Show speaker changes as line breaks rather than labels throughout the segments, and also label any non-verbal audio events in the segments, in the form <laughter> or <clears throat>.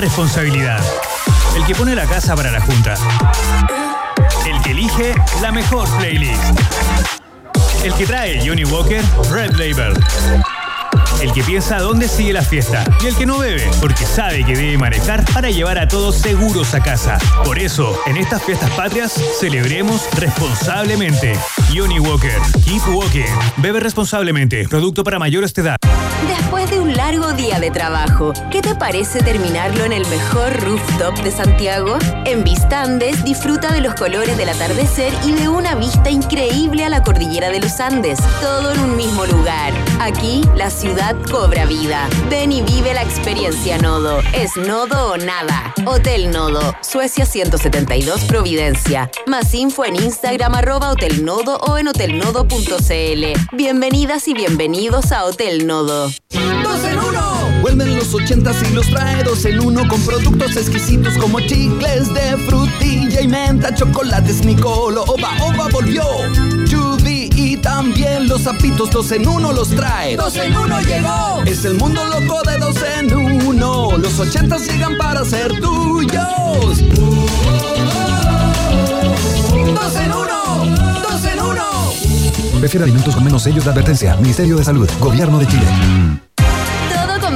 responsabilidad. El que pone la casa para la junta. El que elige la mejor playlist. El que trae Johnny Walker Red Label. El que piensa dónde sigue la fiesta. Y el que no bebe, porque sabe que debe manejar para llevar a todos seguros a casa. Por eso, en estas fiestas patrias, celebremos responsablemente. Johnny Walker, Keep Walking. Bebe responsablemente. Producto para mayores de edad.
Después de un largo día de trabajo, ¿qué te parece terminarlo en el mejor rooftop de Santiago? En Vistandes disfruta de los colores del atardecer y de una vista increíble a la cordillera de los Andes, todo en un mismo lugar. Aquí, la ciudad cobra vida. Ven y vive la experiencia Nodo. Es Nodo o nada. Hotel Nodo, Suecia 172 Providencia. Más info en Instagram arroba Hotel o en hotelnodo.cl. Bienvenidas y bienvenidos a Hotel Nodo.
¡Dos en uno! Vuelven los ochentas y los trae dos en uno con productos exquisitos como chicles de frutilla y menta, chocolates Nicolo, Oba Oba volvió. Y también los zapitos dos en uno los trae. ¡Dos en uno llegó! Es el mundo loco de dos en uno. Los ochentas llegan para ser tuyos. ¡Dos en uno! ¡Dos en uno!
Prefiere alimentos con menos sellos de advertencia. Ministerio de Salud. Gobierno de Chile.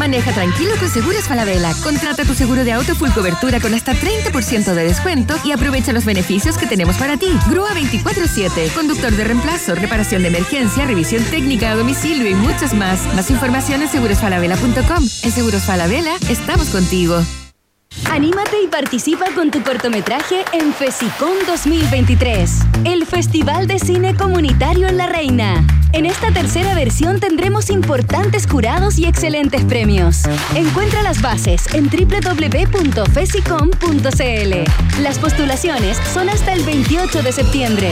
Maneja tranquilo con Seguros Falabella. Contrata tu seguro de auto full cobertura con hasta 30% de descuento y aprovecha los beneficios que tenemos para ti. Grúa 24-7, conductor de reemplazo, reparación de emergencia, revisión técnica a domicilio y muchas más. Más información en segurosfalabella.com. En Seguros Falabella estamos contigo.
Anímate y participa con tu cortometraje en FESICON 2023, el Festival de Cine Comunitario en La Reina. En esta tercera versión tendremos importantes jurados y excelentes premios. Encuentra las bases en www.fesicom.cl. Las postulaciones son hasta el 28 de septiembre.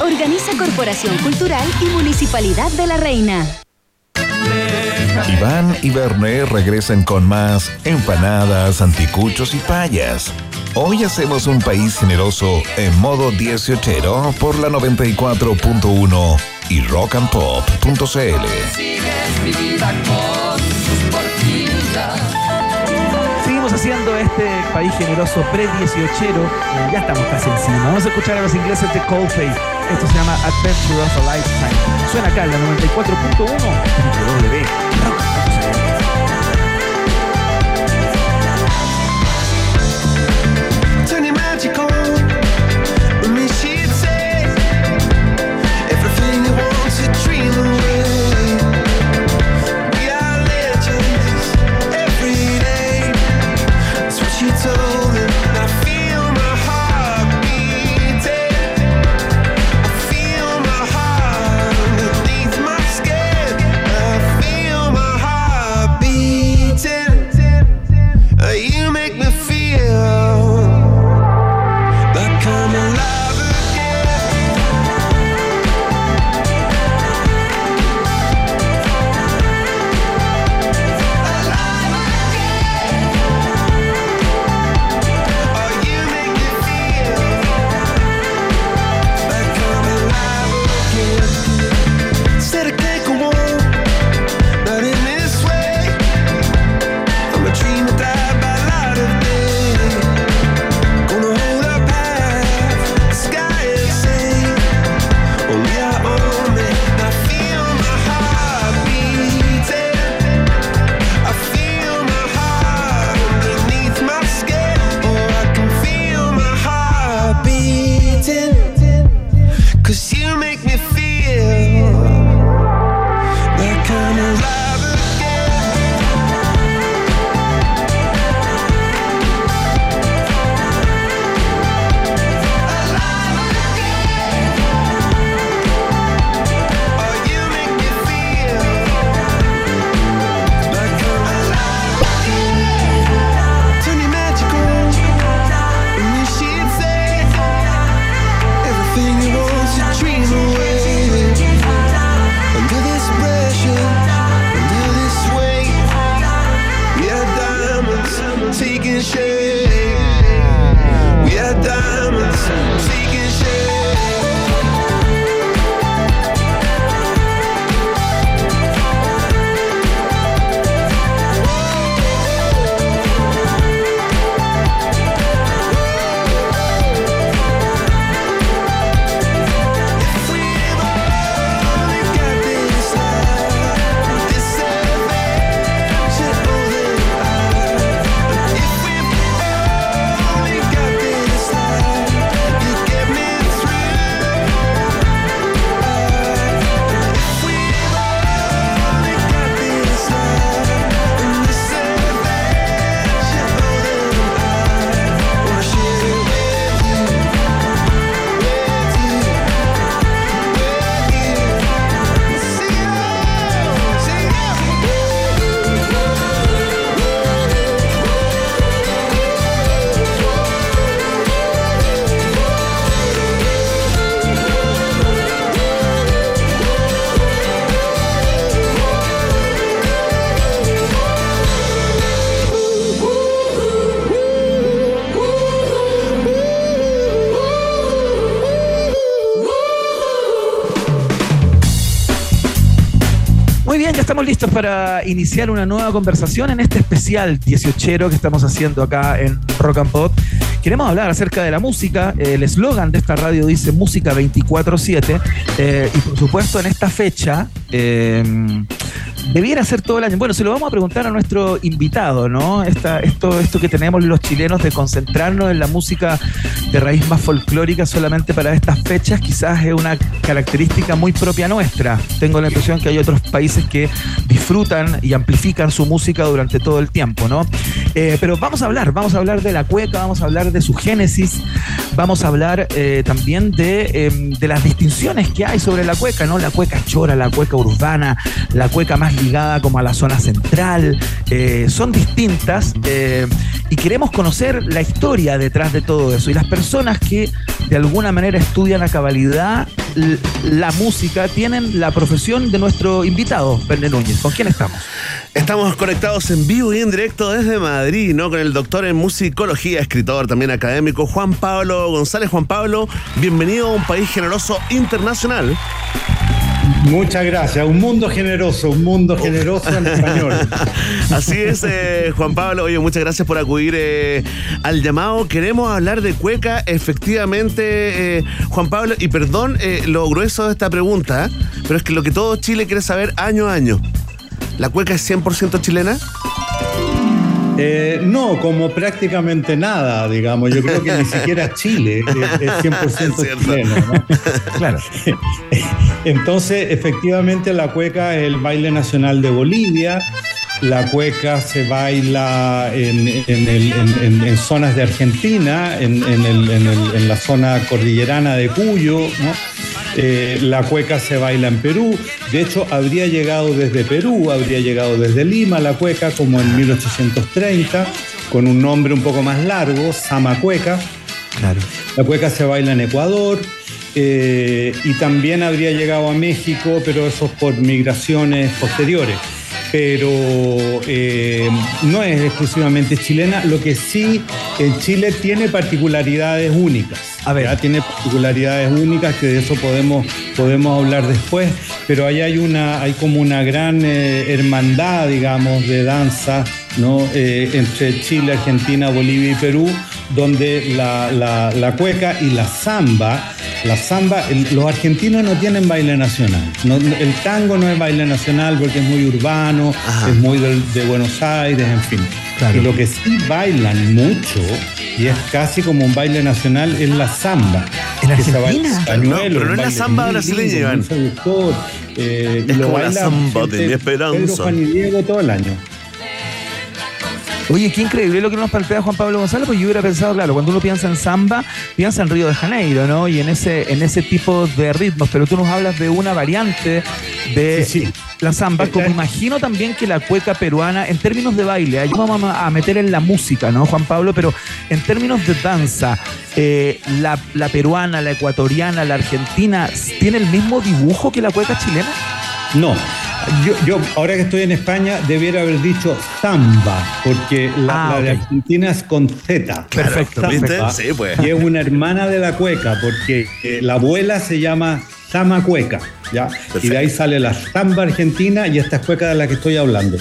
Organiza Corporación Cultural y Municipalidad de La Reina.
Iván y Berné regresan con más empanadas, anticuchos y payas. Hoy hacemos un país generoso en modo 18 por la 94.1 y rockandpop.cl.
Seguimos haciendo este país generoso pre-18. Ya estamos casi encima. Vamos a escuchar a los ingleses de Coldplay. Esto se llama Adventure of a Lifetime. Suena acá en la 94.1 www. Listos para iniciar una nueva conversación en este especial 18 que estamos haciendo acá en Rock and Pop. Queremos hablar acerca de la música. El eslogan de esta radio dice música 24-7. eh, y por supuesto, en esta fecha. eh, Debiera ser todo el año. Bueno, se lo vamos a preguntar a nuestro invitado, ¿no? Esto, esto que tenemos los chilenos de concentrarnos en la música de raíz más folclórica solamente para estas fechas, quizás es una característica muy propia nuestra. Tengo la impresión que hay otros países que disfrutan y amplifican su música durante todo el tiempo, ¿no? Eh, pero vamos a hablar, vamos a hablar de la cueca, vamos a hablar de su génesis, vamos a hablar eh, también de, eh, de las distinciones que hay sobre la cueca, ¿no? La cueca chora, la cueca urbana, la cueca más ligada como a la zona central, eh, son distintas y queremos conocer la historia detrás de todo eso y las personas que de alguna manera estudian a cabalidad la música tienen la profesión de nuestro invitado, Verne Núñez. ¿Con quién estamos?
Estamos conectados en vivo y en directo desde Madrid, ¿no? Con el doctor en musicología, escritor también académico, Juan Pablo González. Juan Pablo, bienvenido a un país generoso internacional.
Muchas gracias. Un mundo generoso, un mundo generoso en español. <laughs>
Así es, eh, Juan Pablo. Oye, muchas gracias por acudir eh, al llamado. Queremos hablar de cueca, efectivamente, eh, Juan Pablo. Y perdón lo grueso de esta pregunta, pero es que lo que todo Chile quiere saber año a año. ¿La cueca es 100% chilena?
Eh, no, como prácticamente nada, digamos. Yo creo que ni <laughs> siquiera Chile es, es 100%
Es
chileno. ¿no? <laughs>
Claro. <laughs>
Entonces, efectivamente, la cueca es el baile nacional de Bolivia. La cueca se baila en, en el- en- en- en zonas de Argentina, el- el- en la zona cordillerana de Cuyo. ¿no? Eh, la cueca se baila en Perú. De hecho, habría llegado desde Perú, habría llegado desde Lima la cueca, como en 1830, con un nombre un poco más largo, Sama Cueca.
Claro.
La cueca se baila en Ecuador eh, y también habría llegado a México, pero eso es por migraciones posteriores. Pero eh, no es exclusivamente chilena, lo que sí en Chile tiene particularidades únicas.
A ver.
¿ya? Tiene particularidades únicas que de eso podemos, podemos hablar después, pero ahí hay, una, hay como una gran eh, hermandad, digamos, de danza ¿no? Eh, entre Chile, Argentina, Bolivia y Perú, donde la, la- la cueca y la samba, la samba, el- los argentinos no tienen baile nacional. No- el tango no es baile nacional porque es muy urbano, es muy del- de Buenos Aires, en fin.
Claro.
Y lo que sí bailan mucho, y es casi como un baile nacional, es la samba.
¿En
que
Argentina?
en pañuelo,
No, pero no es la samba brasileña, Iván.
eh, y
Es
lo
como la samba de mi esperanza.
Pedro, Juan y Diego todo el año.
Oye, qué increíble lo que nos plantea Juan Pablo González, porque yo hubiera pensado, claro, cuando uno piensa en samba, piensa en Río de Janeiro, ¿no? Y en ese, en ese tipo de ritmos, pero tú nos hablas de una variante de
Sí, sí.
la samba, como
Eh,
imagino también que la cueca peruana, en términos de baile, ahí vamos a a meter en la música, ¿no, Juan Pablo? Pero en términos de danza, eh, la, la peruana, la ecuatoriana, la argentina, ¿tiene el mismo dibujo que la cueca chilena?
No. Yo, yo, ahora que estoy en España, debiera haber dicho samba, porque la,
Ah,
la de. Argentina es con Z.
Perfecto,
Samba,
¿viste? Sí, pues.
Y es una hermana de la cueca, porque eh, la abuela se llama Sama Cueca, ¿ya? Y de ahí sale la samba argentina y esta es cueca de la que estoy hablando.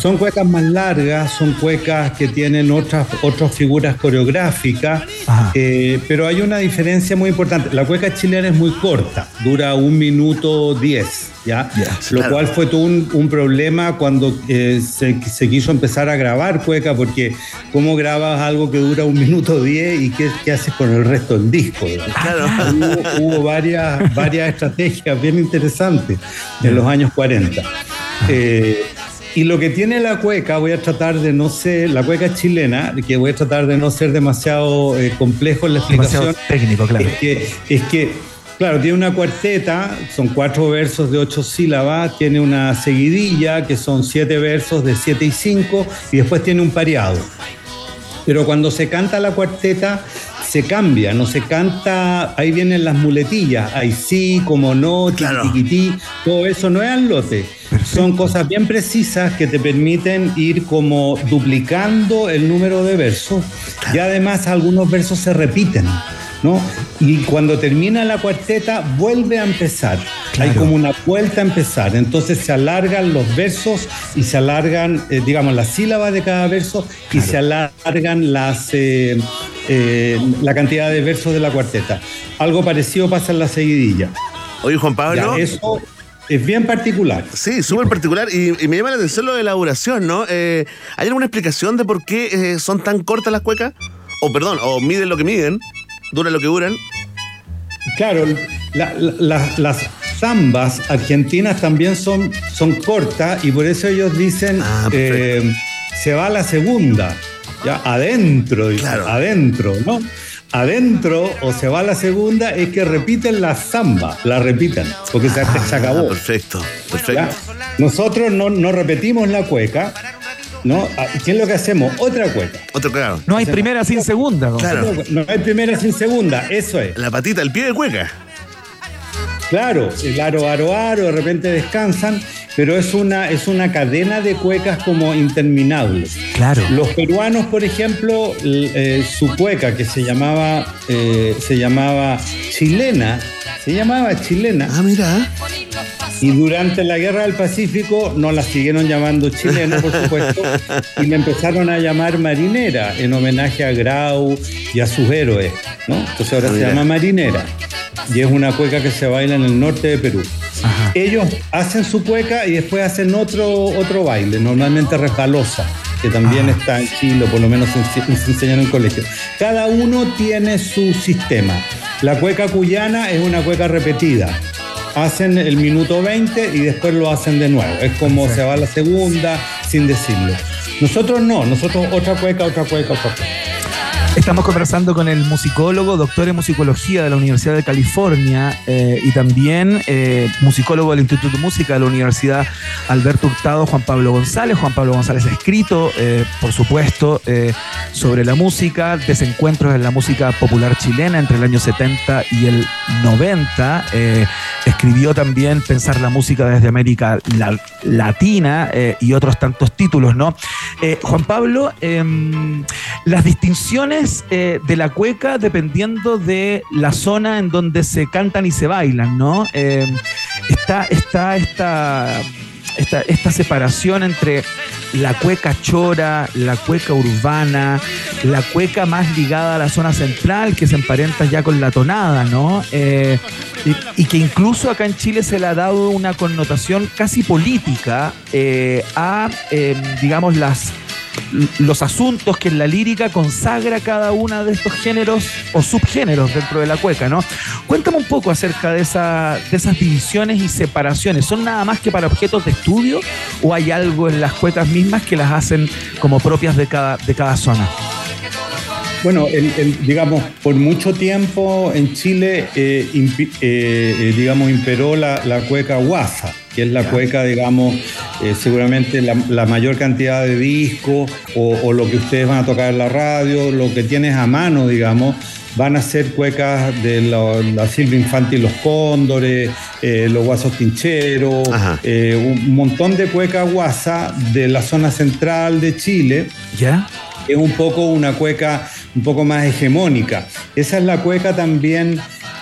Son cuecas más largas, son cuecas que tienen otras, otras figuras coreográficas, eh, pero hay una diferencia muy importante. La cueca chilena es muy corta, dura un minuto diez, ¿ya?
Ya,
Lo
claro.
cual fue todo un, un problema cuando eh, se, se quiso empezar a grabar cueca, porque ¿cómo grabas algo que dura un minuto diez y qué, qué haces con el resto del disco?
Claro.
Hubo, hubo varias, varias estrategias bien interesantes en los años 40. Eh, y lo que tiene la cueca, voy a tratar de no ser, la cueca chilena, que voy a tratar de no ser demasiado eh, complejo en la explicación.
Demasiado técnico, claro.
Es que, es que, claro, tiene una cuarteta, son cuatro versos de ocho sílabas, tiene una seguidilla, que son siete versos de siete y cinco, y después tiene un pareado. Pero cuando se canta la cuarteta, se cambia, no se canta, ahí vienen las muletillas, ahí sí, como no,
Claro.
todo eso no es al lote. Son cosas bien precisas que te permiten ir como duplicando el número de versos y además algunos versos se repiten. ¿No? Y cuando termina la cuarteta vuelve a empezar. Hay como una vuelta a empezar. Entonces se alargan los versos y se alargan, eh, digamos, las sílabas de cada verso y se alargan las, eh, eh, la cantidad de versos de la cuarteta. Algo parecido pasa en la seguidilla.
Oye, Juan Pablo.
Ya, eso es bien particular.
Sí, súper particular y, y me llama la atención lo de la duración, ¿no? Eh, ¿Hay alguna explicación de por qué eh, son tan cortas las cuecas? O perdón, o miden lo que miden, duran lo que duran.
Claro, la- la- la- las zambas argentinas también son, son cortas y por eso ellos dicen
Ah,
eh, se va a la segunda, ya adentro,
Claro.
adentro, ¿no? Adentro o se va a la segunda es que repiten la zamba, la repiten, porque se, se acabó.
Ah, perfecto, perfecto.
¿ya? Nosotros no, no repetimos la cueca, ¿no? Ah, ¿Qué es lo que hacemos? Otra cueca.
Otro claro.
No hay primera sin segunda. ¿no?
Claro.
No hay primera sin segunda, eso es.
La patita, el pie de cueca.
Claro, el aro, aro, aro, de repente descansan, pero es una, es una cadena de cuecas como interminables.
Claro.
Los peruanos, por ejemplo, eh, su cueca que se llamaba, eh, se llamaba chilena, se llamaba chilena.
Ah, mira.
Y durante la guerra del Pacífico no la siguieron llamando chilena, por supuesto, y le empezaron a llamar marinera en homenaje a Grau y a sus héroes, ¿no? Entonces ahora
Ah,
se llama marinera y es una cueca que se baila en el norte de Perú. Ellos hacen su cueca y después hacen otro, otro baile, normalmente resbalosa, que también está en Chile, por lo menos se, se enseña en el colegio. Cada uno tiene su sistema. La cueca cuyana es una cueca repetida. Hacen el minuto 20 y después lo hacen de nuevo. Es como se va a la segunda sin decirlo. Nosotros no, nosotros otra cueca, otra cueca, otra cueca.
Estamos conversando con el musicólogo, doctor en musicología de la Universidad de California eh, y también eh, musicólogo del Instituto de Música de la Universidad Alberto Hurtado, Juan Pablo González. Juan Pablo González ha escrito, eh, por supuesto, sobre la música, desencuentros en la música popular chilena entre el año 70 y el 90. Eh, escribió también Pensar la música desde América La- Latina y otros tantos títulos, ¿no? Juan Pablo, em, las distinciones eh, de la cueca dependiendo de la zona en donde se cantan y se bailan, ¿no? Em, está está esta, esta, separación entre la cueca chora, la cueca urbana, la cueca más ligada a la zona central, que se emparenta ya con la tonada, ¿no? Eh, y, que incluso acá en Chile se le ha dado una connotación casi política eh, a, eh, digamos, las los asuntos que en la lírica consagra cada una de estos géneros o subgéneros dentro de la cueca, ¿no? Cuéntame un poco acerca de, esa, de esas divisiones y separaciones. ¿Son nada más que para objetos de estudio o hay algo en las cuecas mismas que las hacen como propias de cada, de cada zona?
Bueno, el- el- digamos, por mucho tiempo en Chile, eh, eh, eh, digamos, imperó la, la cueca guasa, que es la cueca, digamos, eh, seguramente la, la mayor cantidad de discos o, o lo que ustedes van a tocar en la radio, lo que tienes a mano, digamos, van a ser cuecas de la, la Silvia Infante y los Cóndores, eh, los Guasos Tincheros, eh, un montón de cuecas guasa de la zona central de Chile.
¿Ya?
Es un poco una cueca un poco más hegemónica. Esa es la cueca también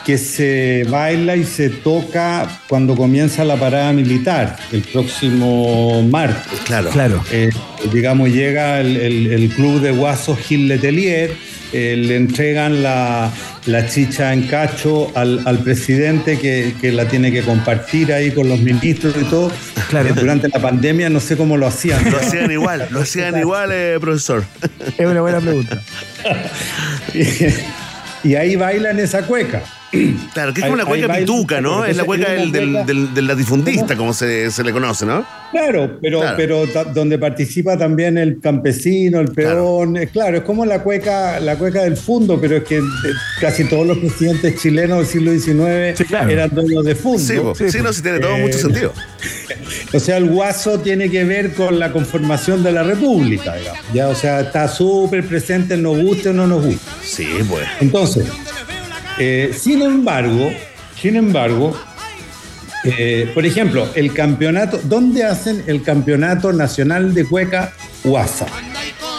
que se baila y se toca cuando comienza la parada militar, el próximo martes.
Claro.
Claro.
Eh, digamos, llega el, el- el club de guasos Gil Letelier, eh, le entregan la, la chicha en cacho al, al presidente que, que la tiene que compartir ahí con los ministros y todo.
Claro.
Eh, durante la pandemia no sé cómo lo hacían.
Lo hacían igual, lo hacían igual, eh, profesor.
Es una buena pregunta. <laughs>
y ahí bailan esa cueca. <clears throat>
Claro, que es como
ahí
cueca pituca, ¿no? Es la cueca del, del, del- del latifundista, como se, se le conoce, ¿no?
Claro, pero,
Claro.
pero donde participa también el campesino, el peón, es claro, es como la cueca, la cueca del fondo, pero es que eh, casi todos los presidentes chilenos del siglo XIX
Sí, claro.
eran dueños de fondo.
Sí, po. sí, no, sí tiene todo
Eh,
mucho sentido. <laughs>
O sea, el guaso tiene que ver con la conformación de la República, digamos. Ya, o sea, está súper presente, nos guste o no nos guste.
Sí, pues.
Entonces, eh, sin embargo, sin embargo, eh, por ejemplo, el campeonato, ¿dónde hacen el campeonato nacional de cueca Guasa?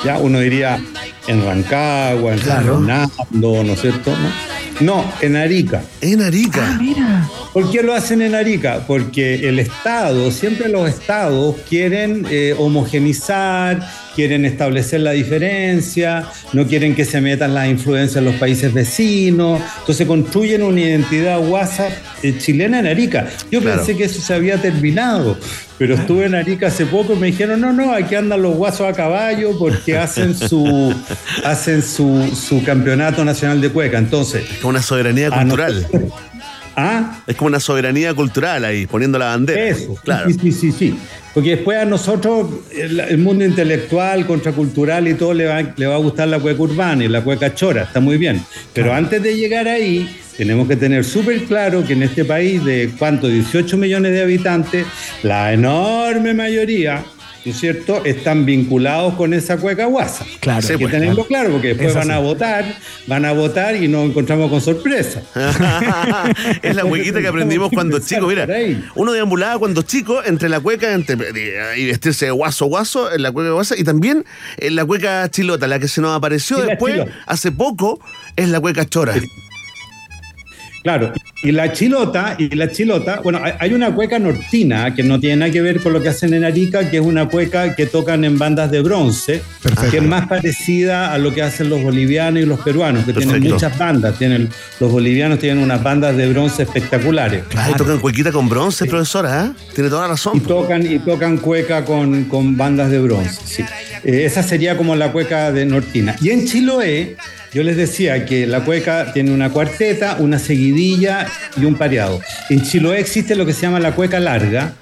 Ya uno diría en Rancagua, en San
Claro.
Fernando, ¿no es cierto? No, No, en Arica.
En Arica.
Mira.
¿Por qué lo hacen en Arica? Porque el Estado, siempre los estados quieren eh, homogenizar, quieren establecer la diferencia, no quieren que se metan las influencias en los países vecinos, entonces construyen una identidad WhatsApp eh, chilena en Arica. Yo
Claro.
pensé que eso se había terminado, pero estuve en Arica hace poco y me dijeron, no, no, aquí andan los guasos a caballo porque hacen su, <laughs> hacen su, su campeonato nacional de cueca. Entonces,
una soberanía cultural.
nosotros- ¿Ah?
Es como una soberanía cultural ahí, poniendo la bandera.
Eso,
Claro.
sí, sí, sí, sí. Porque después a nosotros, el, el mundo intelectual, contracultural y todo, le va, le va a gustar la cueca urbana y la cueca chora, está muy bien. Pero antes de llegar ahí, tenemos que tener súper claro que en este país de cuánto, 18 millones de habitantes, la enorme mayoría, ¿no es cierto?, están vinculados con esa cueca guasa.
Claro.
Hay que
pues.
tenerlo claro, porque después
Es
van a votar, van a votar y nos encontramos con sorpresa. <laughs>
es la huequita que aprendimos cuando <laughs> chico. Mira, uno deambulaba cuando chico entre la cueca entre, y vestirse de guaso guaso, en la cueca guasa, y también en la cueca chilota, la que se nos apareció
Sí,
después, hace poco, es la cueca chora.
Claro, y la chilota, y la chilota, bueno, hay- una cueca nortina que no tiene nada que ver con lo que hacen en Arica, que es una cueca que tocan en bandas de bronce, que es más parecida a lo que hacen los bolivianos y los peruanos, que tienen
Perfecto.
muchas bandas. Tienen, los bolivianos tienen unas bandas de bronce espectaculares.
Ahí tocan cuequita con bronce, profesora, ¿eh? Tiene toda la
Y
razón.
tocan, y tocan cueca con, con bandas de bronce. sí. Eh, esa sería como la cueca de Nortina. Y en Chiloé, yo les decía que la cueca tiene una cuarteta, una seguidilla y un pareado. En Chiloé existe lo que se llama la cueca larga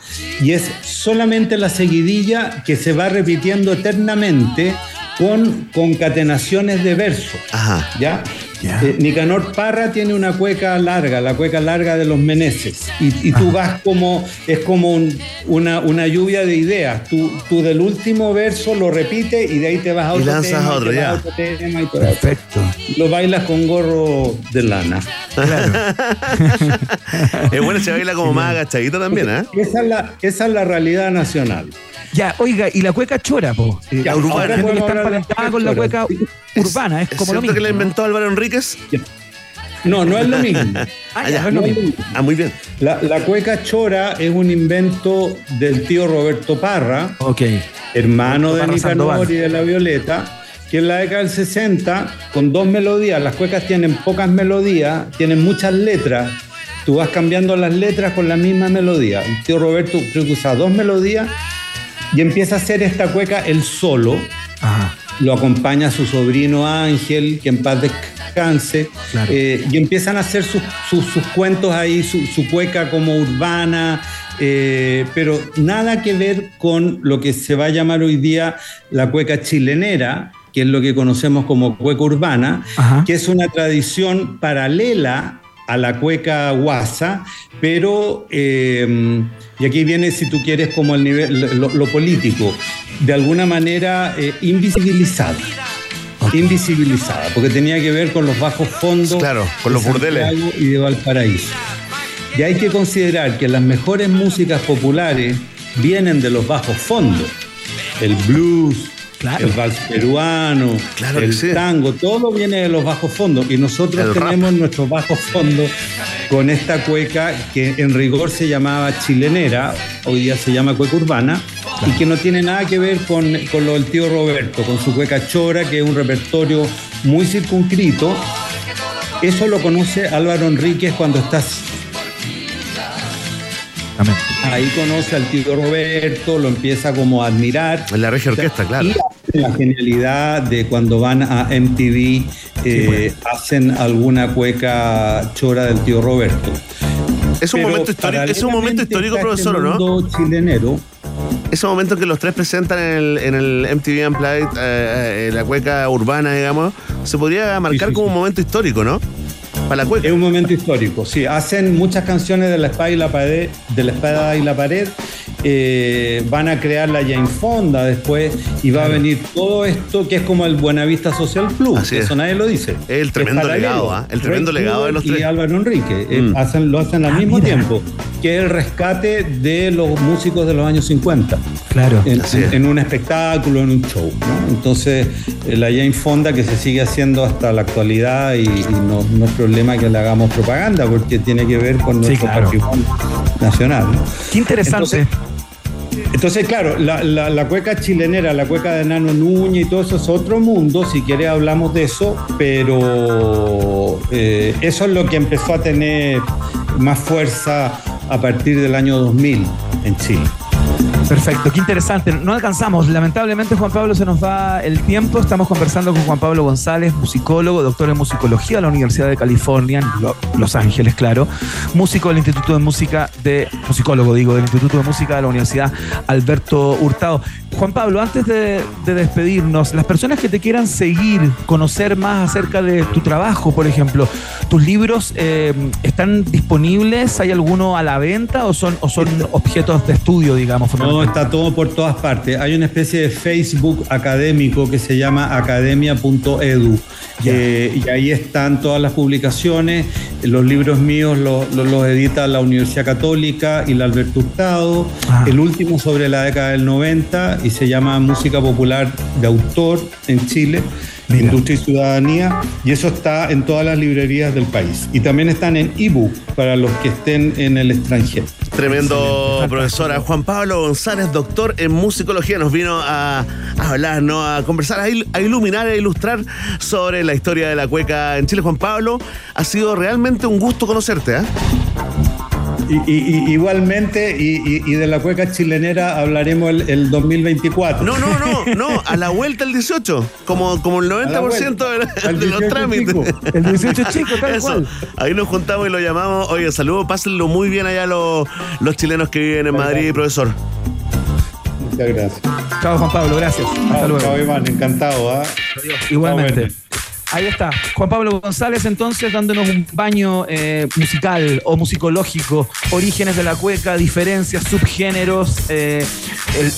y es solamente la seguidilla que se va repitiendo eternamente con concatenaciones de verso.
Ajá.
¿Ya? Eh, Nicanor Parra tiene una cueca larga, la cueca larga de los meneses. Y, y tú vas como, es como un- una, una lluvia de ideas. Tú, tú del último verso lo repites y de ahí te vas a
Y
otro
lanzas
tema,
a otro,
y
ya.
otro tema y todo.
Perfecto.
Lo bailas con gorro de lana. <laughs>
es bueno, se baila como más agachadita también, ¿eh?
Esa es la, esa es la realidad nacional.
Ya, oiga, y la cueca chora, po. Eh,
Ya,
urbana.
que está emparentada con la cueca urbana, es
¿Es
como lo mismo.
que la
¿no?
inventó Álvaro Enríquez?
No, no es lo mismo. <laughs>
Ah,
ya,
ya, no es lo mismo.
Ah, muy bien.
La, la cueca chora es un invento del tío Roberto Parra,
Ok.
hermano de
Parra
Nicanor
Sandoval.
y de la Violeta, que en la década del 60, con dos melodías, las cuecas tienen pocas melodías, tienen muchas letras, tú vas cambiando las letras con la misma melodía. El tío Roberto creo que usa dos melodías y empieza a hacer esta cueca él solo,
Ajá.
lo acompaña su sobrino Ángel, que en paz descanse,
Claro.
eh, y empiezan a hacer sus, sus- sus cuentos ahí, su, su cueca como urbana, eh, pero nada que ver con lo que se va a llamar hoy día la cueca chilenera, que es lo que conocemos como cueca urbana,
Ajá.
que es una tradición paralela a la cueca guasa, pero, eh, y aquí viene, si tú quieres, como el nivel, lo, lo político, de alguna manera eh, invisibilizada. Invisibilizada, porque tenía que ver con los bajos fondos
Claro, con
de
los burdeles.
Y de Valparaíso. Y hay que considerar que las mejores músicas populares vienen de los bajos fondos. El blues,
Claro.
el vals peruano,
Claro
el
sí.
tango, todo viene de los bajos fondos. Y nosotros
El rap.
tenemos nuestros bajos fondos con esta cueca que en rigor se llamaba chilenera, hoy día se llama cueca urbana, y que no tiene nada que ver con, con lo del tío Roberto, con su cueca chora, que es un repertorio muy circunscrito. Eso lo conoce Álvaro Enríquez cuando estás Ahí conoce al tío Roberto, lo empieza como a admirar.
En la regia orquesta, claro.
Y la genialidad de cuando van a MTV, eh, hacen alguna cueca chora del tío Roberto.
Es un
Pero
momento histórico, es un momento histórico,
está
profesor, ¿o
este
¿no?
chilenero.
Ese momento en que los tres presentan en el, en el MTV Unplugged eh, eh, la cueca urbana, digamos, se podría marcar
sí,
como
sí.
un momento histórico, ¿no?
Es un momento histórico, sí. Hacen muchas canciones de la espada y la pared, de la espada y la pared, eh, van a crear la Jane Fonda después y va a venir todo esto que es como el Buenavista Social Plus.
Así
eso
es.
nadie lo dice.
El tremendo
Es
legado, ¿ah? El tremendo
Ray
legado de los tres.
Y Álvaro Enrique eh,
Mm.
hacen, lo hacen al
Ah,
mismo
mira.
tiempo, que es el rescate de los músicos de los años 50
Claro.
en,
es.
en un espectáculo, en un show. ¿no? Entonces, eh, la Jane Fonda que se sigue haciendo hasta la actualidad y, y no, no es problema que le hagamos propaganda porque tiene que ver con
Sí,
nuestro
claro.
patrimonio nacional.
Qué interesante.
Entonces, Entonces, claro, la, cueca chilenera, la cueca de Nano Núñez y todo eso es otro mundo, si quiere hablamos de eso, pero eh, eso es lo que empezó a tener más fuerza a partir del año 2000 en Chile.
Perfecto, qué interesante. No alcanzamos. Lamentablemente, Juan Pablo, se nos va el tiempo. Estamos conversando con Juan Pablo González, musicólogo, doctor en musicología de la Universidad de California, en Lo- Los Ángeles, claro. Músico del Instituto de Música de. Musicólogo, digo, del Instituto de Música de la Universidad Alberto Hurtado. Juan Pablo, antes de, de despedirnos, las personas que te quieran seguir, conocer más acerca de tu trabajo, por ejemplo, ¿tus libros eh, están disponibles? ¿Hay alguno a la venta o son, o son objetos de estudio, digamos?
No, está todo por todas partes. Hay una especie de Facebook académico que se llama academia.edu. Eh, y ahí están todas las publicaciones. Los libros míos los, los- los edita la Universidad Católica y la Alberto Hurtado.
Ah.
El último sobre la década del 90 y se llama Música Popular de Autor en Chile.
Mira.
Industria y Ciudadanía, y eso está en todas las librerías del país. Y también están en ebook para los que estén en el extranjero.
Tremendo profesora Juan Pablo González, doctor en musicología, nos vino a, a hablar, ¿no? a conversar, a, il- a iluminar, a ilustrar sobre la historia de la cueca en Chile. Juan Pablo, ha sido realmente un gusto conocerte. ¿ah?
Y, y- y- igualmente, y, de la cueca chilenera hablaremos el, el 2024.
No, no, no, <laughs> no, a la vuelta el 18, como, como el 90% de, la-
Al
de los
18
trámites.
chico.
El 18 chico, tal
Eso.
cual.
Ahí nos juntamos y lo llamamos. Oye, saludos, pásenlo muy bien allá los, los chilenos que viven en Madrid, profesor.
Muchas gracias.
Chao, Juan Pablo, gracias. Hasta
Chao,
luego.
chao, Iván, encantado. ¿ah?
Igualmente. Ahí está. Juan Pablo González entonces dándonos un baño eh, musical o musicológico, orígenes de la cueca, diferencias, subgéneros, eh,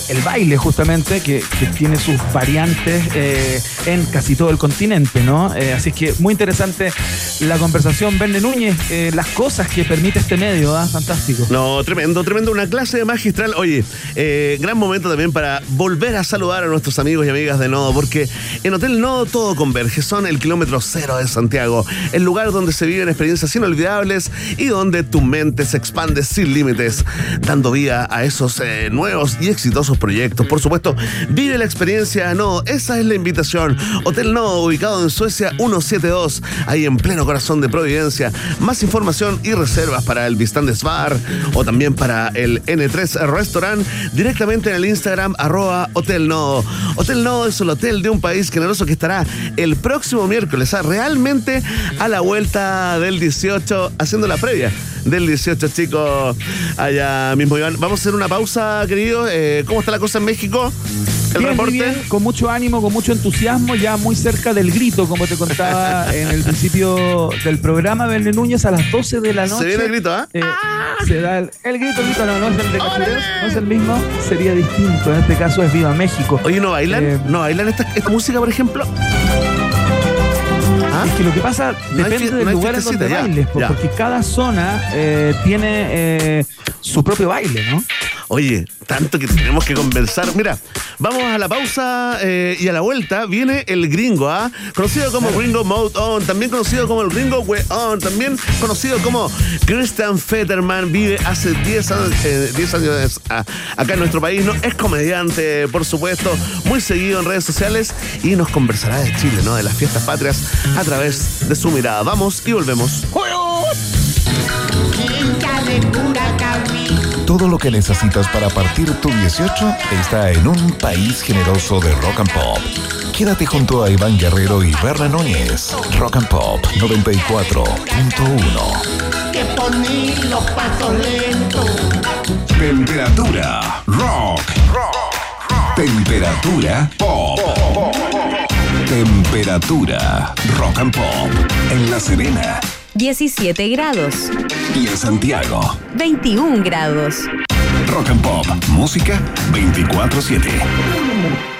el, baile justamente, que, tiene sus variantes eh, en casi todo el continente, ¿no? Así que muy interesante la conversación. Verne Núñez, las cosas que permite este medio, ¿ah? Fantástico.
No, tremendo, tremendo. Una clase magistral. Oye, gran momento también para volver a saludar a nuestros amigos y amigas de Nodo, porque en Hotel Nodo todo converge. Son el kilómetro cero de Santiago, el lugar donde se viven experiencias inolvidables y donde tu mente se expande sin límites, dando vida a esos eh, nuevos y exitosos proyectos. Por supuesto, vive la experiencia Nodo. Esa es la invitación. Hotel Nodo, ubicado en Suecia 172, ahí en pleno corazón de Providencia. Más información y reservas para el Vistandes Bar o también para el N3 Restaurant directamente en el Instagram arroba Hotel Nodo. Hotel Nodo es el hotel de un país generoso que estará el próximo miércoles, ah, realmente a la vuelta del 18, haciendo la previa del 18, chicos, allá mismo. Iván, vamos a hacer una pausa, querido. Eh, ¿Cómo está la cosa en México? El
Bien,
reporte.
bien, con mucho ánimo, con mucho entusiasmo, ya muy cerca del grito, como te contaba <laughs> en el principio del programa, Verne Núñez a las 12 de la noche.
Se viene el grito, ¿ah?
Eh, se da el, el grito, el grito, no, no es el de Cachureos, no es el mismo, sería distinto. En este caso es Viva México.
Oye, ¿no bailan?
Eh,
¿No bailan esta, esta música, por ejemplo? ¿Ah?
Es que lo que pasa depende del
no
lugar en donde
ya,
bailes,
ya.
porque cada zona eh, tiene eh, su propio baile, ¿no?
Oye, tanto que tenemos que conversar. Mira, vamos a la pausa eh, y a la vuelta viene el gringo, ¿ah? Conocido como Gringo Mode On, también conocido como el Gringo We On, también conocido como Christian Fetterman, vive hace 10 años, eh, 10 años ah, acá en nuestro país, ¿no? Es comediante, por supuesto, muy seguido en redes sociales y nos conversará de Chile, ¿no? De las fiestas patrias a través de su mirada. Vamos y volvemos.
Todo lo que necesitas para partir tu 18 está en un país generoso de rock and pop. Quédate junto a Iván Guerrero y Berna Núñez. Rock and Pop 94.1.
Que poní los pasos lentos.
Temperatura rock. Temperatura pop. Temperatura rock and pop. En La Serena
17 grados,
y en Santiago.
21 grados.
Rock and Pop. Música 24-7.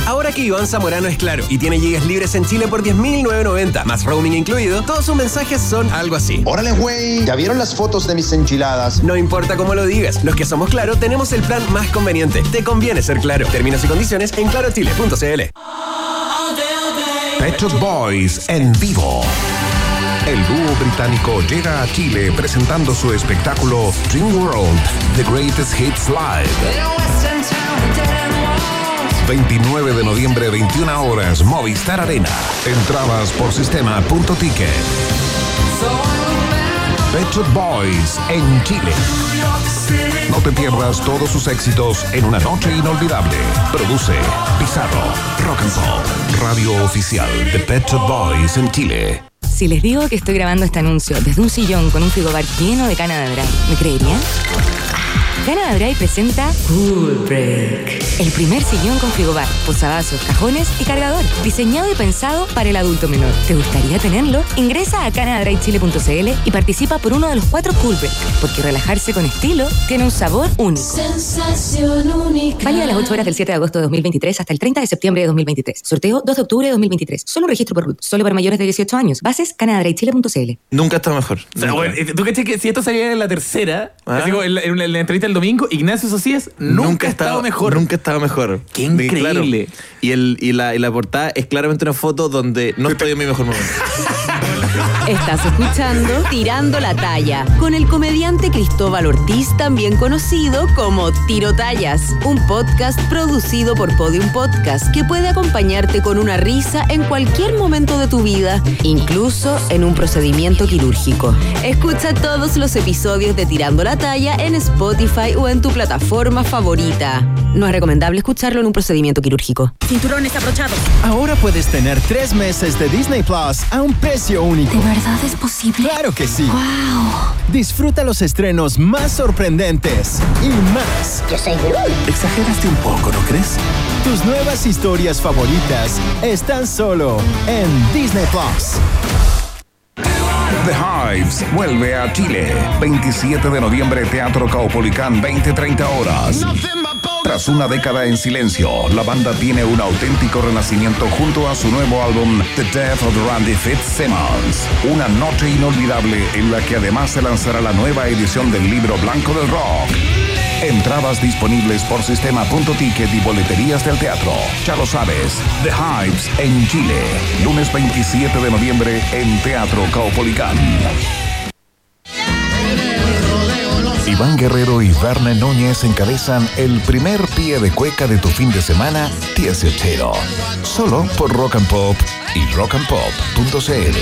Ahora que Iván Zamorano es claro y tiene gigas libres en Chile por 10.990, más roaming incluido, todos sus mensajes son algo así.
Órale, güey, ¿ya vieron las fotos de mis enchiladas?
No importa cómo lo digas, los que somos claro tenemos el plan más conveniente. Te conviene ser claro. Términos y condiciones en clarochile.cl.
Pet Boys en vivo. El dúo británico llega a Chile presentando su espectáculo Dream World, The Greatest Hits Live. 29 de noviembre, 21 horas, Movistar Arena. Entradas por sistema.ticket. Pet Boys en Chile. No te pierdas todos sus éxitos en una noche inolvidable. Produce Pizarro, Rock and Pop, radio oficial de Pet Shop Boys en Chile.
Si les digo que estoy grabando este anuncio desde un sillón con un frigobar lleno de Canada Dry, ¿me creerían? Canada Dry presenta Cool Break. El primer sillón con frigobar, posavasos, cajones y cargador. Diseñado y pensado para el adulto menor. ¿Te gustaría tenerlo? Ingresa a canadadrychile.cl y participa por uno de los cuatro Cool Break. Porque relajarse con estilo tiene un sabor único.
Sensación única.
Válida las 8 horas del 7 de agosto de 2023 hasta el 30 de septiembre de 2023. Sorteo 2 de octubre de 2023. Solo registro por RUT. Solo para mayores de 18 años. Bases canadadrychile.cl.
Nunca está mejor.
O sea, bueno, ¿Tú caché que si esto salía en la tercera, así como en, la, en la- en la entrevista del domingo, Ignacio Socias nunca, ha estado mejor?
Nunca ha estado mejor.
Qué increíble.
Y, el, y, la, y la portada es claramente una foto donde no estoy en mi mejor momento. <laughs>
Estás escuchando Tirando la Talla con el comediante Cristóbal Ortiz, también conocido como Tiro Tallas, un podcast producido por Podium Podcast que puede acompañarte con una risa en cualquier momento de tu vida, incluso en un procedimiento quirúrgico. Escucha todos los episodios de Tirando la Talla en Spotify o en tu plataforma favorita. No es recomendable escucharlo en un procedimiento quirúrgico.
Cinturones abrochados.
Ahora puedes tener tres meses de Disney Plus a un precio único.
¿De verdad es posible?
Claro que sí.
¡Wow!
Disfruta los estrenos más sorprendentes y más.
Yo soy Groot.
Exageraste un poco, ¿no crees? Tus nuevas historias favoritas están solo en Disney Plus.
The Hives vuelve a Chile. 27 de noviembre, Teatro Caupolicán, 20-30 horas. Tras una década en silencio, la banda tiene un auténtico renacimiento junto a su nuevo álbum The Death of Randy Fitzsimmons. Una noche inolvidable en la que además se lanzará la nueva edición del libro blanco del rock. Entradas disponibles por sistema.ticket y boleterías del teatro. Ya lo sabes, The Hives en Chile. Lunes 27 de noviembre en Teatro Caupolicán. Iván Guerrero y Verne Núñez encabezan el primer pie de cueca de tu fin de semana 18. Solo por Rock and Pop y rockandpop.cl.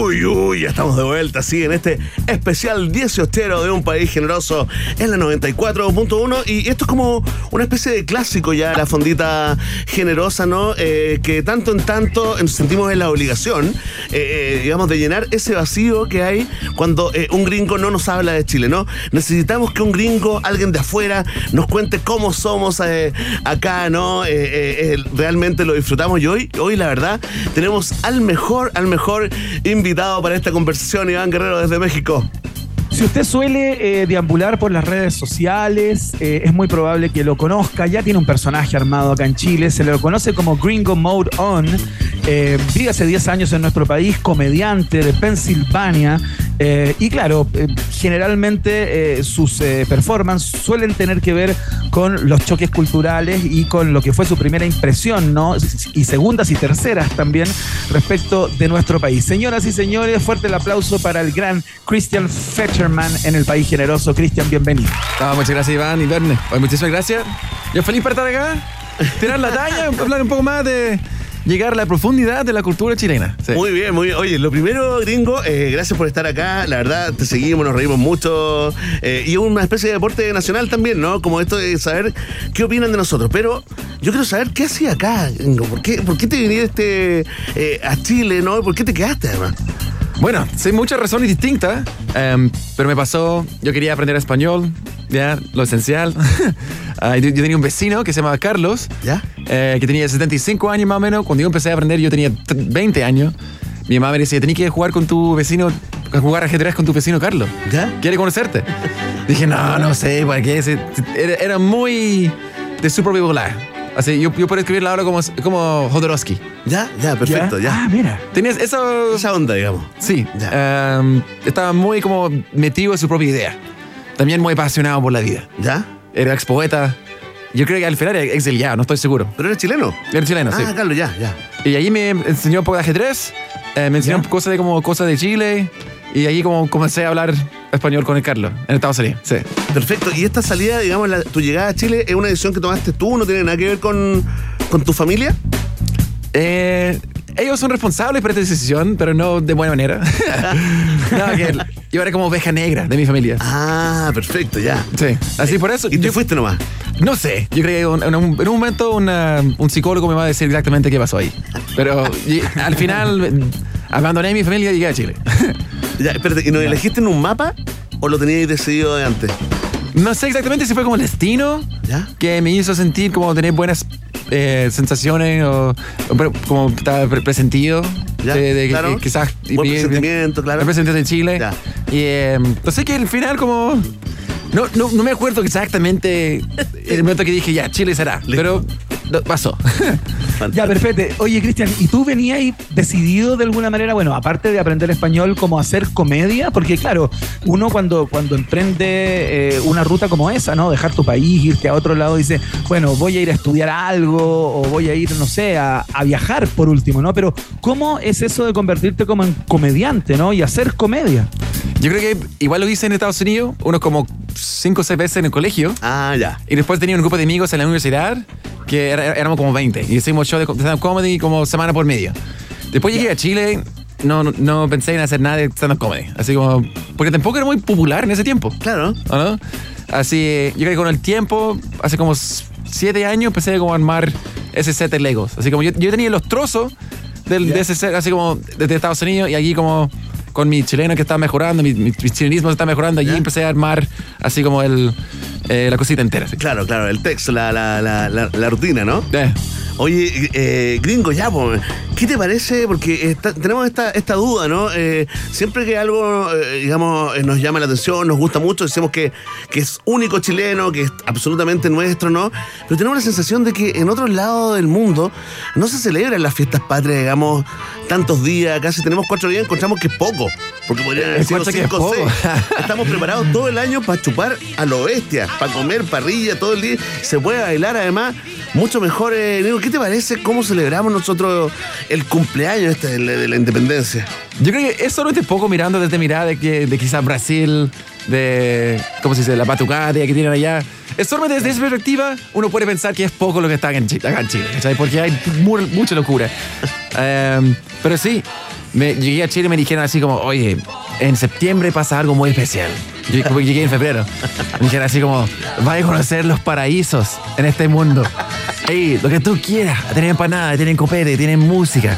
Uy, uy, ya estamos de vuelta, sí, en este especial 18 de un país generoso en la 94.1. Y esto es como una especie de clásico ya, la fondita generosa, ¿no? Eh, que tanto en tanto nos sentimos en la obligación, eh, eh, digamos, de llenar ese vacío que hay cuando un gringo no nos habla de Chile, ¿no? Necesitamos que un gringo, alguien de afuera, nos cuente cómo somos acá, ¿no? Realmente lo disfrutamos y hoy, hoy la verdad, tenemos al mejor, al mejor invitado para esta conversación, Iván Guerrero desde México.
Si usted suele eh, deambular por las redes sociales, eh, es muy probable que lo conozca. Ya tiene un personaje armado acá en Chile. Se le conoce como Gringo Mode On. Eh, vive hace 10 años en nuestro país, comediante de Pensilvania. Eh, y claro, eh, generalmente sus performances suelen tener que ver con los choques culturales y con lo que fue su primera impresión, ¿no? Y segundas y terceras también respecto de nuestro país. Señoras y señores, fuerte el aplauso para el gran Christian Fetcherman en el país generoso. Christian, bienvenido.
Ah, muchas gracias, Iván y Verne. Muchísimas gracias. Yo feliz para estar acá, tirar la talla, <laughs> hablar un poco más de,
llegar a la profundidad de la cultura chilena.
Muy bien, muy bien. Oye, lo primero, gringo, eh, gracias por estar acá. La verdad, te seguimos, nos reímos mucho. eh, y una especie de deporte nacional también, ¿no? Como esto de saber qué opinan de nosotros. Pero yo quiero saber qué hacía acá, gringo. ¿Por qué, por qué te viniste eh, a Chile, ¿no? ¿Por qué te quedaste, además?
Bueno, sí, muchas razones distintas, em, pero me pasó, yo quería aprender español, ya, lo esencial. <laughs> Ah, yo, yo tenía un vecino que se llamaba Carlos,
¿Ya?
eh, que tenía 75 años más o menos. Cuando yo empecé a aprender, yo tenía t- 20 años. Mi mamá me decía, tenés que jugar con tu vecino, a jugar ajedrez con tu vecino Carlos.
¿Ya?
Quiere conocerte. <laughs> Dije, no, no sé, ¿para qué? Se- Era, era muy de su propio volar. Así, yo, yo puedo escribirla ahora como, como Jodorowsky.
Ya, ya, perfecto, ya.
Ah, mira.
Tenías eso...
Esa onda, digamos.
Sí. em, estaba muy como metido en su propia idea. También muy apasionado por la vida.
¿Ya?
Era ex poeta. Yo creo que al final era exiliado, no estoy seguro.
¿Pero eres chileno?
Era chileno, sí.
Ah, Carlos, ya, ya.
Y ahí me enseñó un poco de ajedrez, eh, me enseñó cosas de como cosas de Chile. Y ahí como comencé a hablar español con el Carlos, en Estados Unidos. Sí.
Perfecto. Y esta salida, digamos, la- tu llegada a Chile, ¿es una decisión que tomaste tú? ¿No tiene nada que ver con, con tu familia?
Eh, ellos son responsables por esta decisión, pero no de buena manera. <laughs> no, que yo era como oveja negra de mi familia.
Ah, perfecto, ya.
Sí, así por eso.
¿Y te fuiste nomás?
No sé, yo creo que en un, en un momento una- un psicólogo me va a decir exactamente qué pasó ahí. Pero y- al final abandoné mi familia y llegué a Chile. <laughs>
Ya, espérate, ¿y nos elegiste en un mapa o lo teníais decidido de antes?
No sé exactamente si fue como el destino
¿Ya?
que me hizo sentir como tener buenas eh, sensaciones o, o como estaba pre- presentido
Ya,
de, de
claro.
que quizás
Buen presentimiento, claro.
de Chile
Ya.
y eh, no sé que al final como no, no, no me acuerdo exactamente el momento que dije ya Chile será pero pasó <laughs>
Ya, perfecto. Oye, Cristian, ¿y tú venías ahí decidido de alguna manera, bueno, aparte de aprender español, como hacer comedia? Porque claro, uno cuando, cuando emprende eh, una ruta como esa, ¿no? Dejar tu país, irte a otro lado, dice, bueno, voy a ir a estudiar algo o voy a ir, no sé, a, a viajar por último, ¿no? Pero ¿cómo es eso de convertirte como en comediante, ¿no? Y hacer comedia.
yo creo que igual lo hice en Estados Unidos unos como cinco o seis veces en el colegio
Ah, ya.
Y después tenía un grupo de amigos en la universidad que éramos como 20 y hicimos show de stand-up comedy como semana por medio. Después llegué a Chile, no, no, no pensé en hacer nada de stand-up comedy. Así como. Porque tampoco era muy popular en ese tiempo.
Claro.
Así, yo creo que con el tiempo, hace como siete años, empecé como a armar ese set de Legos. Así como yo, yo tenía los trozos del, de ese set, así como desde Estados Unidos y allí como con mi chileno que está mejorando, mi, mi, mi chilenismo está mejorando, allí empecé a armar así como el, eh, la cosita entera. así.
Claro, claro, el texto, la, la, la, la, la rutina, ¿no?
Eh.
Oye, eh, gringo, ya, pues, ¿qué te parece? Porque está- tenemos esta, esta duda, ¿no? Eh, siempre que algo, eh, digamos, eh, nos llama la atención, nos gusta mucho, decimos que, que es único chileno, que es absolutamente nuestro, ¿no? Pero tenemos la sensación de que en otros lados del mundo no se celebran las fiestas patrias, digamos, tantos días, casi tenemos cuatro días, encontramos que es poco, porque podrían
es
cinco o seis. Estamos preparados todo el año para chupar a lo bestia, para comer parrilla todo el día. Se puede bailar además mucho mejor. Eh, ¿Qué te parece cómo celebramos nosotros el cumpleaños este de la, de la independencia?
Yo creo que es solamente poco mirando desde mirada de, que, de quizás Brasil, de, ¿cómo se dice?, la patucaria que tienen allá. Es solamente desde esa perspectiva uno puede pensar que es poco lo que está en Chile, acá ¿cachai? porque hay mu- mucha locura. <laughs> Em, pero sí, me, llegué a Chile y me dijeron así como, oye, en septiembre pasa algo muy especial. Yo como llegué en febrero. Me dijeron así como, vaya a conocer los paraísos en este mundo. Ey, lo que tú quieras. Tienen empanada, tienen copete, tienen música.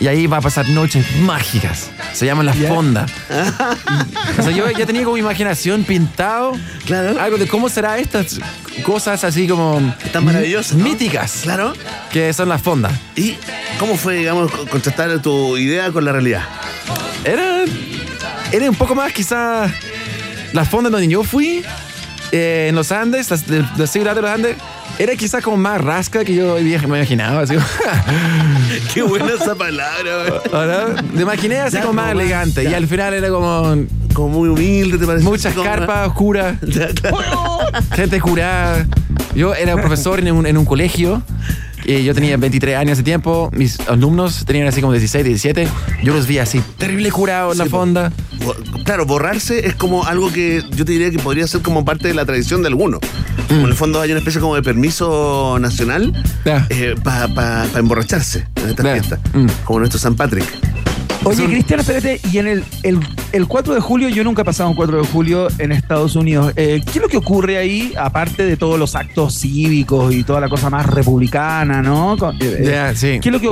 Y ahí va a pasar noches mágicas. Se llaman las fondas. <laughs> O sea, yo ya tenía como imaginación pintado.
Claro.
Algo de cómo será estas cosas así como...
Tan maravillosas, ¿no?
Míticas.
Claro.
Que son las fondas.
¿Y cómo fue, digamos, co- contrastar tu idea con la realidad?
Era, era un poco más quizás las fondas donde yo fui, eh, en los Andes, de, la ciudad de los Andes, era quizás como más rasca que yo me imaginaba. Así, <laughs>
Qué buena esa palabra, güey.
¿verdad? Me imaginé así
Ya,
como más elegante
ya.
y al final era como
Como muy humilde, ¿te parece?
muchas
Como-
carpas oscuras, <laughs> <laughs> gente jurada. Yo era profesor en un, en un colegio. Y yo tenía 23 años ese tiempo, mis alumnos tenían así como 16, 17. Yo los vi así, terrible curados en la
Sí, po.
fonda.
Bo- Claro, borrarse es como algo que yo te diría que podría ser como parte de la tradición de algunos. En el fondo hay una especie como de permiso nacional para emborracharse en esta fiesta. Como nuestro San Patrick.
Oye, Cristian, espérate, y en el, el, el 4 de julio, yo nunca he pasado un 4 de julio en Estados Unidos. Eh, ¿Qué es lo que ocurre ahí, aparte de todos los actos cívicos y toda la cosa más republicana, ¿no? Eh,
sí.
¿Qué es lo que,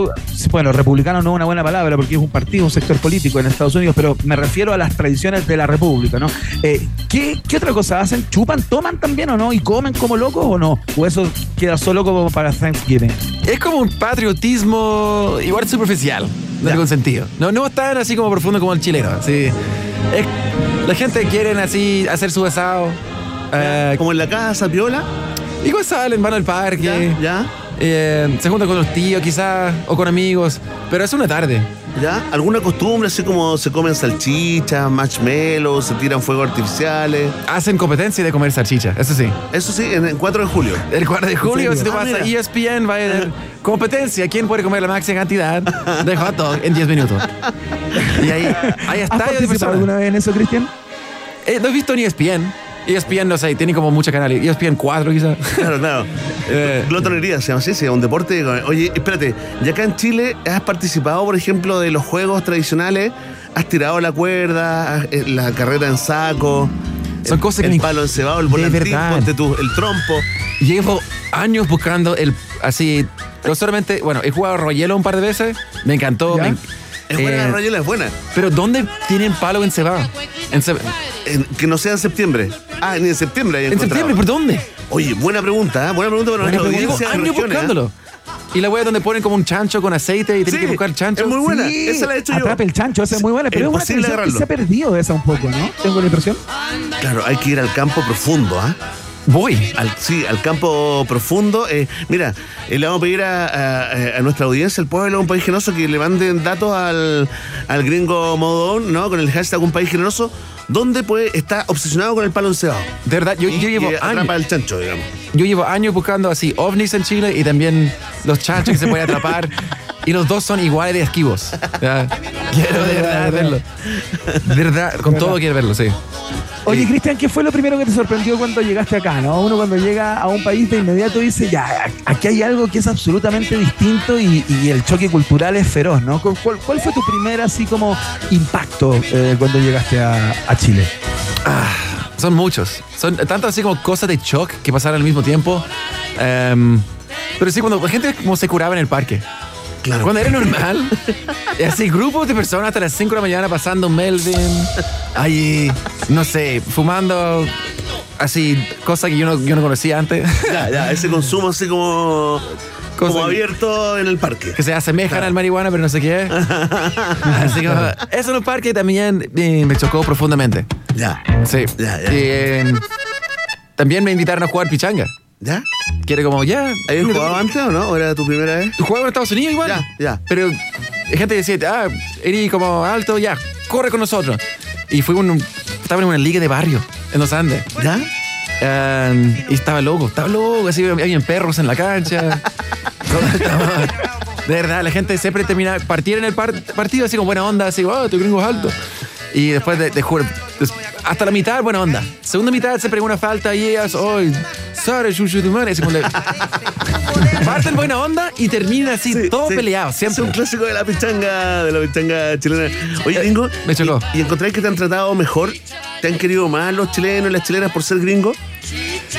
bueno, republicano no es una buena palabra porque es un partido, un sector político en Estados Unidos, pero me refiero a las tradiciones de la república, ¿no? Eh, ¿qué, qué otra cosa hacen? ¿Chupan, toman también o no? ¿Y comen como locos o no? ¿O eso queda solo como para Thanksgiving?
Es como un patriotismo igual superficial, en algún sentido. No, no tan así como profundo como el chileno. Sí. Es- la gente quiere así hacer su asado. eh,
como en la casa, piola.
Igual salen, van al parque.
Ya.
eh, se juntan con los tíos quizás, o con amigos. Pero es una tarde.
¿Ya? ¿Alguna costumbre así como se comen salchichas, marshmallows, se tiran fuegos artificiales?
Hacen competencia de comer salchicha, eso sí.
Eso sí, en el 4 de julio.
El 4 de julio,
¿En
si te vas
Ah,
a. ESPN, va a haber <laughs> competencia. ¿Quién puede comer la máxima cantidad de hot dog en 10 minutos? Y ahí, hay
¿Has
estadios de
participado alguna vez en eso, Cristian?
Eh, no he visto ni ESPN. ESPN, no sé, tiene como muchos canales. ESPN 4 quizás.
Claro, claro. <laughs>
Eh.
Glotonería se llama así, se llama un deporte. Oye, espérate, ¿y acá en Chile has participado, por ejemplo, de los juegos tradicionales? ¿Has tirado la cuerda, eh, la carrera en saco?
Son
el,
cosas que
el
me-
palo encebado, el volantín,
verdad.
ponte tú, el trompo.
Llevo años buscando el. Así. No solamente. Bueno, he jugado Royelo un par de veces. Me encantó. Me-
Es buena,
eh,
la Rayela es buena.
Pero ¿dónde tienen palo en cebado? En, ce-
En- que no sea en septiembre. Ah, ni en septiembre. hay
en
encontrado.
septiembre, ¿por dónde?
Oye, buena pregunta, ¿eh? buena pregunta para
Bueno,
nuestra audiencia
años
regiones, ¿eh?
buscándolo. Y la wea donde ponen como un chancho con aceite y tienes
Sí,
que buscar chancho.
es muy buena.
Sí,
Esa la he hecho yo.
Atrape el chancho, esa es muy buena, pero
Es
es una que se ha perdido esa un poco, ¿no? Tengo la impresión.
Claro, hay que ir al campo profundo, ¿ah?
Voy.
Al, sí, al campo profundo. Eh, mira, eh, le vamos a pedir a, a- a nuestra audiencia, el pueblo un país generoso, que le manden datos al, al gringo Modón, ¿no? Con el hashtag un país generoso, donde pues está obsesionado con el palo encebado.
De verdad, yo, yo
Y
llevo
que
años.
atrapa el chancho, digamos.
Yo llevo años buscando así ovnis en Chile y también los chanchos que se pueden atrapar. <laughs> y los dos son iguales de esquivos. Ya. Quiero de verdad verlo. De verdad, con todo quiero verlo, sí.
Oye, Cristian, ¿qué fue lo primero que te sorprendió cuando llegaste acá? ¿no? Uno cuando llega a un país de inmediato dice, ya, aquí hay algo que es absolutamente distinto y, y el choque cultural es feroz, ¿no? ¿Cuál, cuál fue tu primer así como impacto eh, cuando llegaste a, a Chile?
Son muchos. Son tanto así como cosas de shock que pasaron al mismo tiempo. Em, pero sí, cuando la gente como se curaba en el parque.
Claro.
Cuando era normal, <laughs> así grupos de personas hasta las 5 de la mañana pasando Melvin, ahí, no sé, fumando, así, cosas que yo no, yo no conocía antes.
Ya, ya, ese consumo así como, como
Cosa-
abierto en el parque.
Que se asemejan al marihuana, pero no sé qué. <laughs> Así como, eso en un parque también eh, me chocó profundamente.
Ya.
Sí.
Ya, ya.
Y, eh, también me invitaron a jugar pichanga.
¿Ya?
Quiere como, ya.
¿Habías jugado antes o no? ¿O era tu primera vez?
Jugaba en Estados Unidos igual.
Ya, ya.
Pero hay gente decía, ah, eres como alto, ya, corre con nosotros. Y fue un, estaba en una liga de barrio en los Andes.
¿Ya?
Eh, y estaba loco, estaba loco, así había perros en la cancha. <laughs> De verdad, la gente siempre terminaba, partir en el par- partido así con buena onda, así, oh, tu gringo es alto. Y después de, juro, des- hasta la mitad, buena onda. Segunda mitad se pegó una falta y ellas, oh, sorry, chuchu, tu madre. Así como le- Parten buena onda y terminan así, todo
sí.
peleado,
Es
siempre.
un clásico de la pichanga, de la pichanga chilena. Oye, gringo.
Eh, me chocó.
¿Y, y encontráis que te han tratado mejor? ¿Te han querido más los chilenos y las chilenas por ser gringo?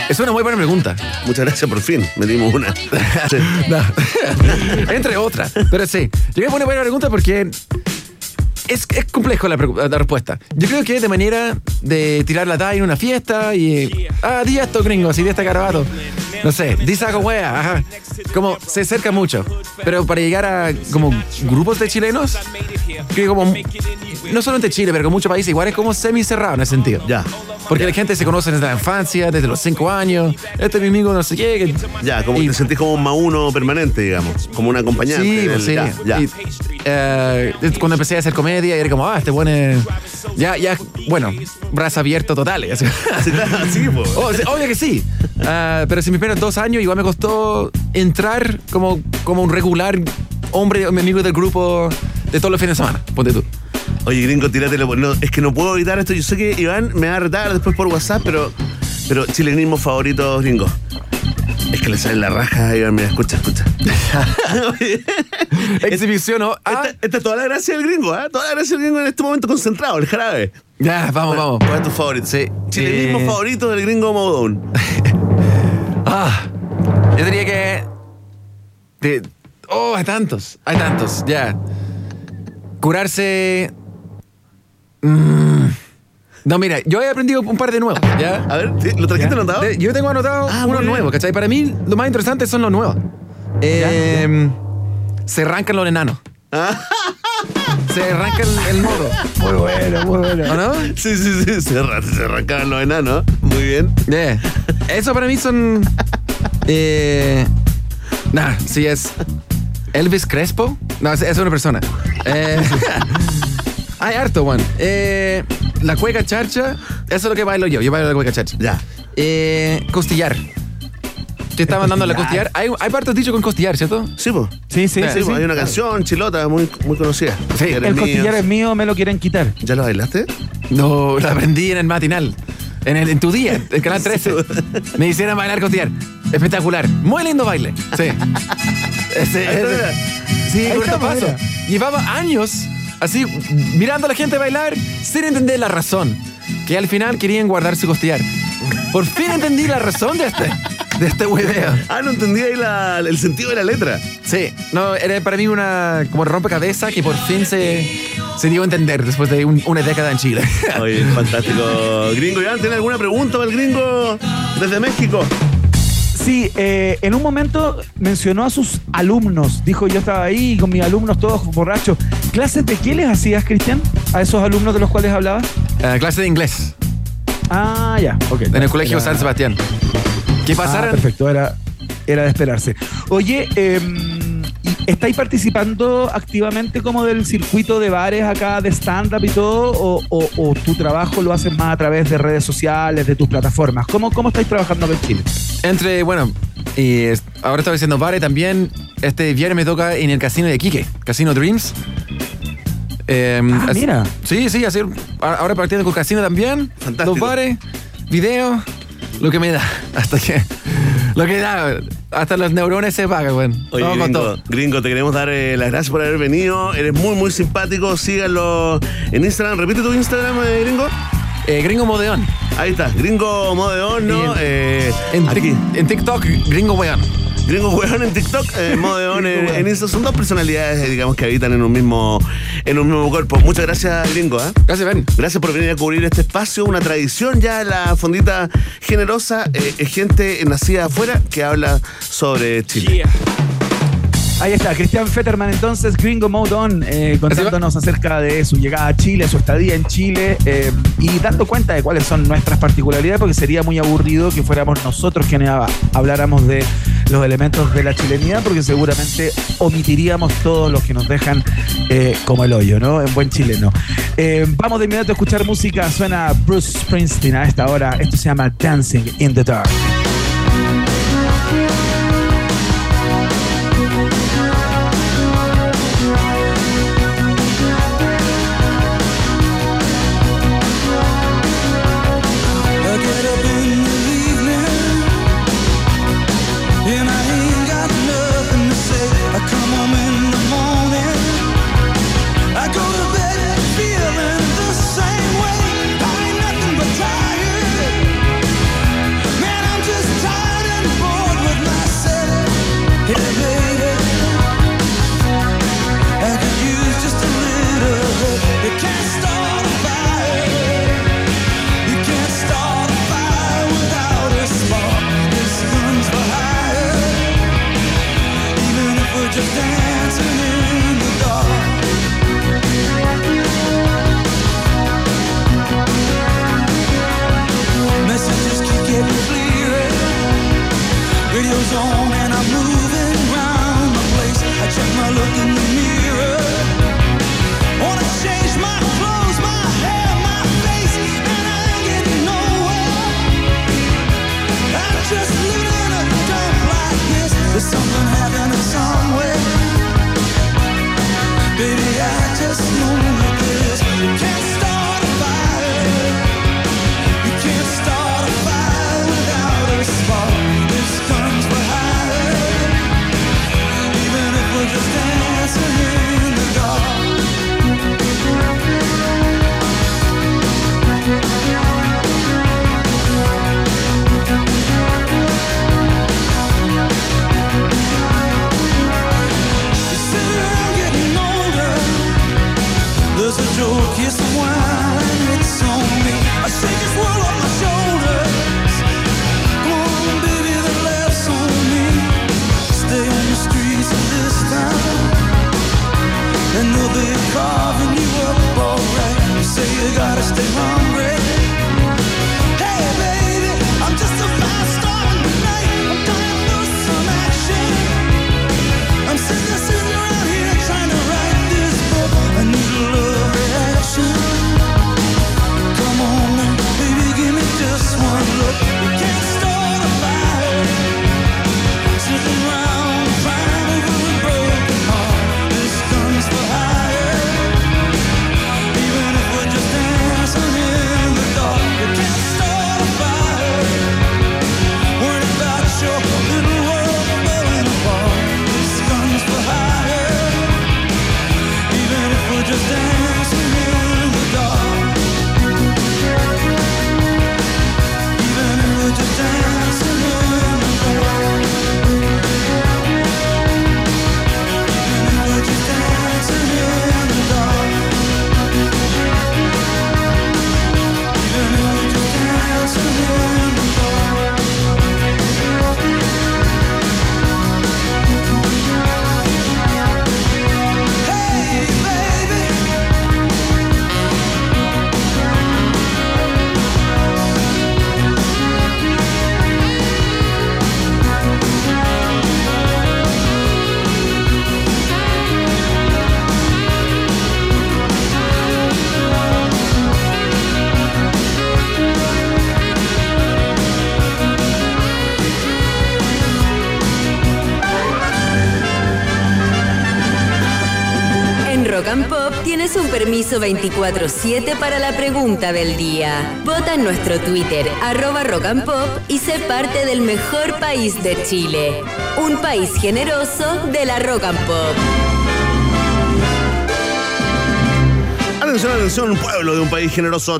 Es una muy buena pregunta.
Muchas gracias, por fin. Metimos una. <laughs> Sí.
No. <laughs> Entre otras. Pero sí. Yo me pone buena pregunta porque es, es complejo la, la respuesta. Yo creo que de manera de tirar la talla en una fiesta y. Ah, di esto, gringo, así di esta carabato. No sé, di saco wea, ajá. Como se acerca mucho. Pero para llegar a como grupos de chilenos, que como. No solo entre Chile, pero con muchos países, igual es como semi cerrado en ese sentido.
Ya.
Porque la gente se conoce desde la infancia, desde los cinco años. Este es mi amigo, no sé qué.
Ya, como
Y-
te sentís como un mauno permanente, digamos. Como un acompañante.
Sí,
del-
pues sí.
Ya, ya.
Y, eh, cuando empecé a hacer comedia, era como, ah, este bueno es- Ya, ya, bueno, brazo abierto total. así. <laughs>
Sí, po.
Oh, sí, obvio que sí. Ah, pero si mis primeros dos años igual me costó entrar como, como un regular hombre, mi amigo del grupo de todos los fines de semana. Ponte tú.
Oye, gringo, tíratelo. No, es que no puedo evitar esto. Yo sé que Iván me va a retar después por WhatsApp, pero, Pero chilenismo favorito gringo. Es que le sale la raja, Iván, mira, escucha, escucha. <laughs>
Exhibición, ¿no? Ah,
Esta, esta es toda la gracia del gringo, ¿ah? Toda la gracia del gringo en este momento concentrado, el jarabe.
ya, vamos, vamos.
¿Cuál es tu favorito?
Sí.
Chilenismo
Eh,
favorito del gringo Modone. <laughs>
Ah, yo diría que. de- oh, hay tantos, hay tantos, ya. Curarse. Mm, no, mira, yo he aprendido un par de nuevos, ¿ya?
A ver. ¿lo trajiste
Ya.
anotado?
Yo tengo anotado
Ah,
unos nuevos, ¿cachai? Para mí, lo más interesante son los nuevos. Eh, Se arrancan los enanos. <laughs> Se arranca el, el modo.
Muy bueno, muy bueno.
¿O no?
Sí, sí, sí, se, arran- se arrancaban los enanos. Muy bien.
Yeah. Eso para mí son. Eh, nah, sí es. Elvis Crespo. No, es, es una persona. Eh, <laughs> hay harto, Juan. Eh, la cueca charcha. Eso es lo que bailo yo. Yo bailo la cueca charcha.
Ya.
Eh, costillar. Te estaban dando la costillar. Hay, hay partes dicho con costillar, ¿cierto?
Sí, pues.
Sí, sí,
Sí,
sí.
Sí,
sí.
hay una canción chilota muy, muy conocida.
Sí,
El
mío.
costillar es mío, me lo quieren quitar.
¿Ya lo bailaste?
No, la aprendí en el matinal. En, el, en tu día, el canal 13. Me hicieron bailar costillar. Espectacular. Muy lindo baile. Sí. Ese- ese- sí, corto
estamos,
paso.
mira.
Llevaba años así mirando a la gente bailar sin entender la razón. Que al final querían guardar su costillar. Por fin entendí la razón de este, de este hueveo.
Ah, no entendí ahí la- el sentido de la letra.
Sí, no, era para mí una como rompecabezas que por fin se, se dio a entender después de un- una década en Chile. <laughs>
Oye, fantástico. Gringo, Iván, ¿tiene alguna pregunta para el gringo desde México?
Sí, eh, en un momento mencionó a sus alumnos. Dijo, yo estaba ahí con mis alumnos todos borrachos. ¿Clases de qué les hacías, Cristian? A esos alumnos de los cuales hablabas.
Eh, clase de inglés
Ah, ya, ok.
en el colegio
Era-
San Sebastián. ¿Qué
Ah,
pasaron?
perfecto, era, era de esperarse. Oye, eh, ¿y ¿estáis participando activamente como del circuito de bares acá de stand-up y todo? O, o- o tu trabajo lo haces más a través de redes sociales, de tus plataformas? ¿Cómo, cómo estáis trabajando en Chile?
Entre, bueno, y ahora estaba diciendo Vare también. Este viernes me toca en el casino de Quique, Casino Dreams. Eh,
Ah,
así-
mira.
Sí, sí, hacer, a- ahora partiendo con casino también.
Fantástico.
Los bares, video, lo que me da. Hasta que. Lo que da. Hasta los neurones se pagan, weón.
Oye,
Vamos con
gringo,
todo.
gringo, te queremos dar eh, las gracias por haber venido. Eres muy, muy simpático. Síganlo en Instagram. Repite tu Instagram, eh, gringo.
Eh, Gringo Modeón.
Ahí está, Gringo Modeón, ¿no?
En-
Eh,
En, tic- en TikTok, Gringo Weón.
Gringo Weón en TikTok, eh, <laughs> Modeón en, en Insta. Son dos personalidades, eh, digamos, que habitan en un mismo, en un mismo cuerpo. Muchas gracias, Gringo. ¿ah?
Gracias, Ben.
Gracias por venir a cubrir este espacio, una tradición ya, la fondita generosa. eh, es gente nacida afuera que habla sobre Chile.
Ahí está, Cristian Fetterman, entonces, Gringo Mode On, eh, contándonos acerca de su llegada a Chile, su estadía en Chile eh, y dando cuenta de cuáles son nuestras particularidades, porque sería muy aburrido que fuéramos nosotros quienes hab- habláramos de los elementos de la chilenidad, porque seguramente omitiríamos todos los que nos dejan eh, como el hoyo, ¿no? En buen chileno. Eh, vamos de inmediato a escuchar música, suena Bruce Springsteen a esta hora, esto se llama Dancing in the Dark.
Permiso 24-7 para la pregunta del día. Vota en nuestro Twitter, arroba Rock and Pop, y sé parte del mejor país de Chile. Un país generoso de la Rock and Pop.
Atención, atención, pueblo de un país generoso.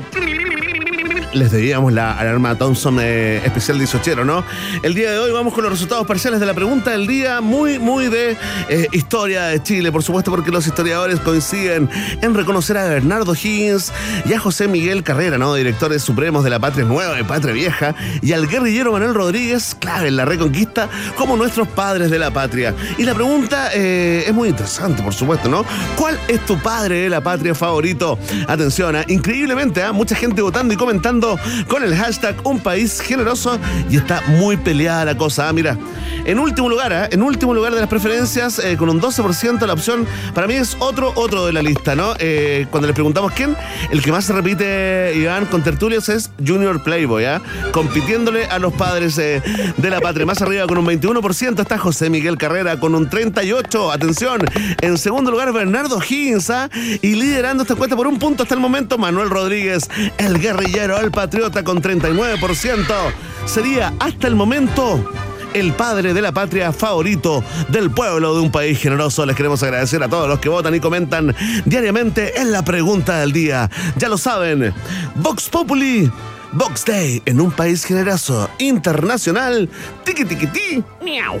Les debíamos la alarma Thompson eh, especial 18, ¿no? El día de hoy vamos con los resultados parciales de la pregunta del día, muy, muy de eh, historia de Chile, por supuesto, porque los historiadores coinciden en reconocer a Bernardo Higgins y a José Miguel Carrera, ¿no? Directores supremos de la Patria Nueva y Patria Vieja, y al guerrillero Manuel Rodríguez, clave en la reconquista, como nuestros padres de la patria. Y la pregunta eh, es muy interesante, por supuesto, ¿no? ¿Cuál es tu padre de la patria favorito? Atención, ¿ah? increíblemente, mucha gente votando y comentando con el hashtag Un País Generoso y está muy peleada la cosa. ¿ah? Mira, en último lugar, ¿ah? en último lugar de las preferencias, eh, con un 12%, la opción para mí es otro, otro de la lista, ¿no? Eh, cuando les preguntamos quién, el que más se repite, Iván, con tertulios es Junior Playboy, ¿ah? compitiéndole a los padres eh, de la patria. Más arriba con un 21% está José Miguel Carrera con un 38%. Atención, en segundo lugar Bernardo Higgins ¿ah? y liderando esta encuesta por un punto hasta el momento Manuel Rodríguez, el guerrillero, el patriota con 39%. Sería hasta el momento el padre de la patria favorito del pueblo de un país generoso. Les queremos agradecer a todos los que votan y comentan diariamente en la pregunta del día. Ya lo saben, Vox Populi. Vox Day en un país generoso internacional. Tiki tiki ti. Miau.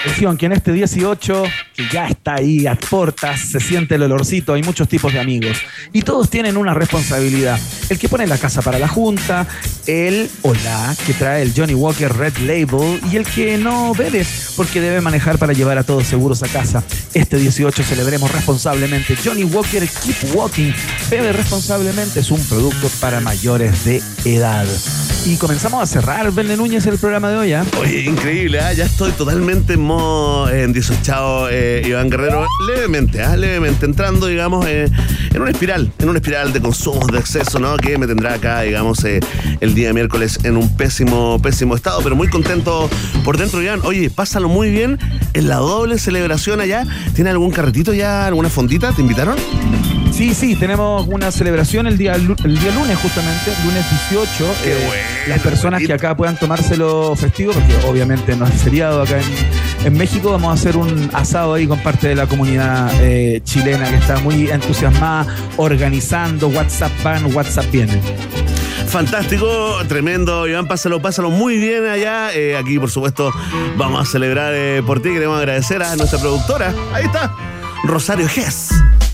Atención, que en este 18, que ya está ahí a portas, se siente el olorcito, hay muchos tipos de amigos. Y todos tienen una responsabilidad. El que pone la casa para la junta, el o la que trae el Johnny Walker Red Label y el que no bebe porque debe manejar para llevar a todos seguros a casa. Este 18 celebremos responsablemente. Johnny Walker Keep Walking. Bebe responsablemente. Es un producto para mayores de edad. Y comenzamos a cerrar, Belén Núñez, el programa de hoy. ¿ah?
Oye, increíble, ¿ah? ya estoy totalmente en modo eh, en eh, Iván Guerrero, levemente, ¿ah? levemente, entrando, digamos, eh, en una espiral, en una espiral de consumos, de exceso, ¿no? Que me tendrá acá, digamos, eh, el día miércoles en un pésimo, pésimo estado, pero muy contento por dentro, Iván. Oye, pásalo muy bien en la doble celebración allá. ¿Tiene algún carretito ya, alguna fondita? ¿Te invitaron?
Sí, sí, tenemos una celebración el día, el día lunes, justamente, lunes 18. Eh, las personas que acá puedan tomárselo festivo, porque obviamente no es feriado acá en, en México, vamos a hacer un asado ahí con parte de la comunidad eh, chilena que está muy entusiasmada, organizando, WhatsApp van, WhatsApp viene.
Fantástico, tremendo, Iván, pásalo, pásalo muy bien allá. Eh, aquí, por supuesto, vamos a celebrar por ti. Queremos agradecer a nuestra productora. Ahí está, Rosario Gess,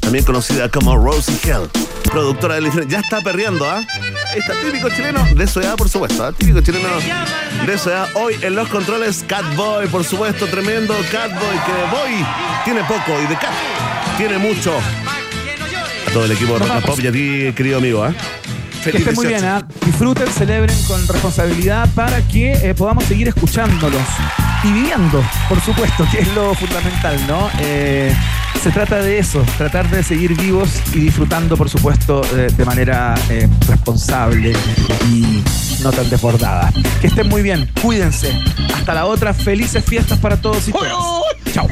también conocida como Rosie Hell, productora del infierno. Ya está perreando, ¿ah? Ahí está, típico chileno de su edad, por supuesto, ¿ah? típico chileno de su edad. Hoy en los controles, Catboy, por supuesto, tremendo Catboy, que de Boy tiene poco y de Cat tiene mucho. A todo el equipo de Rock and. Pop y a ti, querido amigo, ¿ah?
Que estén muy
18.
bien, ¿ah? disfruten, celebren con responsabilidad para que eh, podamos seguir escuchándolos y viviendo, por supuesto, que es lo fundamental, ¿no? Eh, se trata de eso, tratar de seguir vivos y disfrutando, por supuesto, eh, de manera eh, responsable y no tan desbordada. Que estén muy bien, cuídense. Hasta la otra, felices fiestas para todos y todas. Chao.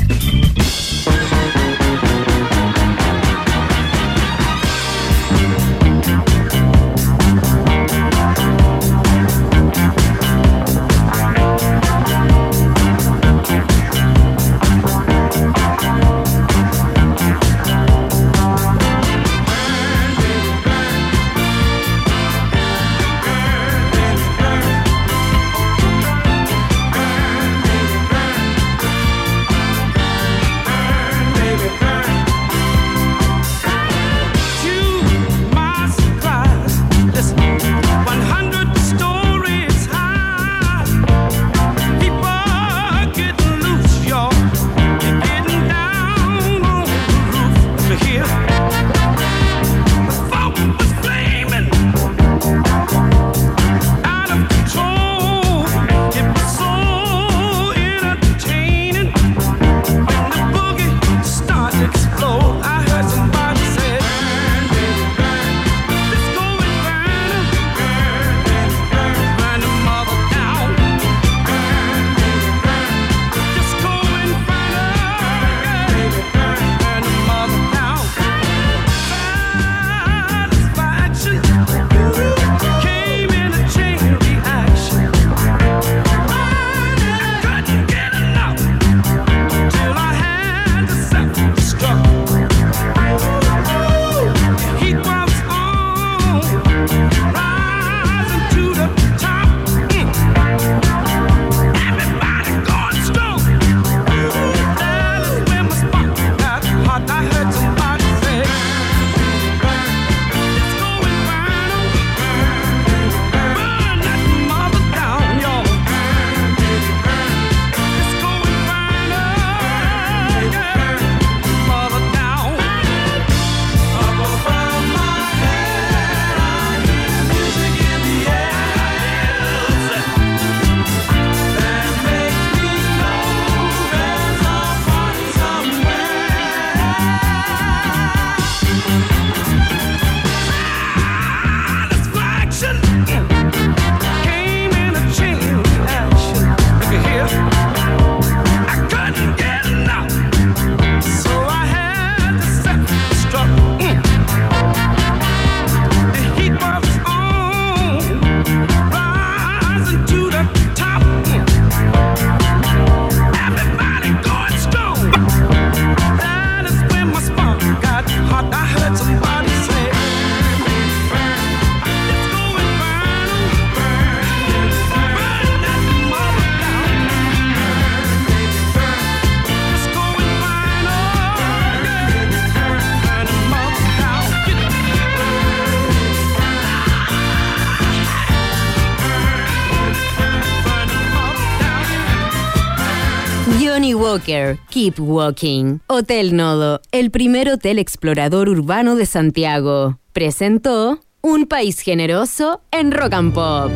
Keep Walking. Hotel Nodo, el primer hotel explorador urbano de Santiago. Presentó Un país generoso en Rock and Pop.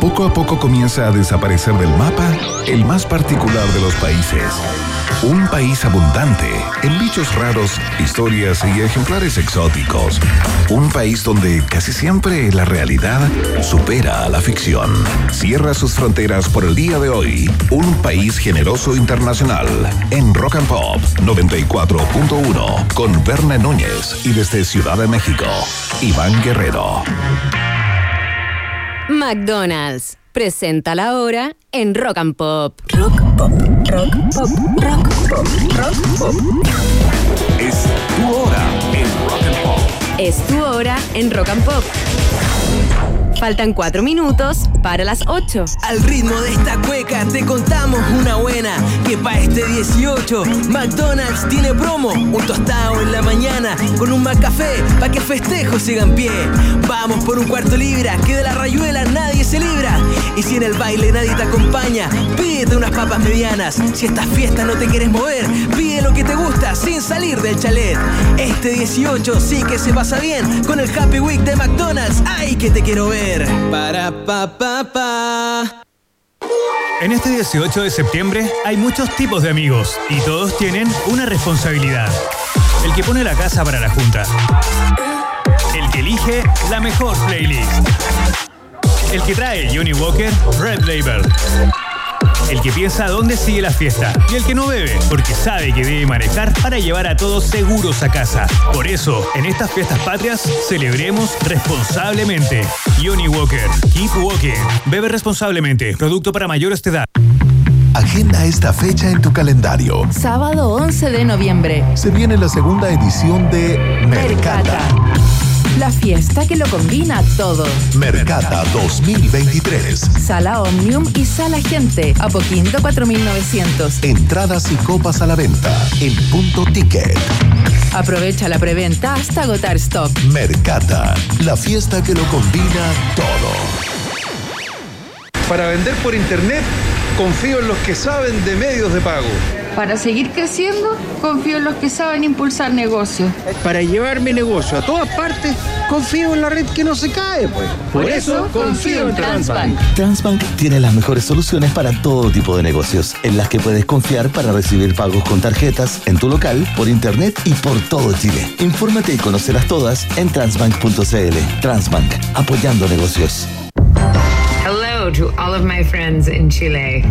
Poco a poco comienza a desaparecer del mapa el más particular de los países. Un país abundante en bichos raros, historias y ejemplares exóticos. Un país donde casi siempre la realidad supera a la ficción. Cierra sus fronteras por el día de hoy. Un país generoso internacional en Rock and Pop 94.1 con Verne Núñez y desde Ciudad de México, Iván Guerrero.
McDonald's presenta la hora en Rock and Pop.
Rock pop, rock pop, rock pop, rock pop.
Es tu hora en Rock and Pop.
Es tu hora en Rock and Pop. Faltan 4 minutos para las 8.
Al ritmo de esta cueca te contamos una buena que pa' este 18 McDonald's tiene promo, un tostado en la mañana con un café pa' que festejo siga en pie. Vamos por un cuarto libra, que de la rayuela nadie se libra. Y si en el baile nadie te acompaña, pídete unas papas medianas. Si estas fiestas no te quieres mover, pide lo que te gusta sin salir del chalet. Este 18 sí que se pasa bien con el Happy Week de McDonald's. ¡Ay, que te quiero ver! Para pa pa pa.
En este 18 de septiembre hay muchos tipos de amigos y todos tienen una responsabilidad. El que pone la casa para la junta. El que elige la mejor playlist. El que trae Johnny Walker Red Label. El que piensa dónde sigue la fiesta. Y el que no bebe, porque sabe que debe manejar para llevar a todos seguros a casa. Por eso, en estas fiestas patrias, celebremos responsablemente. Johnny Walker, Keep Walking. Bebe responsablemente. Producto para mayores de edad.
Agenda esta fecha en tu calendario.
Sábado 11 de noviembre.
Se viene la segunda edición de Mercata.
La fiesta que lo combina todo.
Mercata 2023.
Sala Omnium y Sala Gente. Apoquindo 4900.
Entradas y copas a la venta en punto ticket.
Aprovecha la preventa hasta agotar stock.
Mercata, la fiesta que lo combina todo.
Para vender por internet, confío en los que saben de medios de pago.
Para seguir creciendo, confío en los que saben impulsar negocios.
Para llevar mi negocio a todas partes, confío en la red que no se cae, pues.
Por eso, confío en Transbank.
Transbank tiene las mejores soluciones para todo tipo de negocios, en las que puedes confiar para recibir pagos con tarjetas en tu local, por internet y por todo Chile. Infórmate y conocerás todas en transbank.cl. Transbank, apoyando negocios.
Hello to all of my friends in Chile.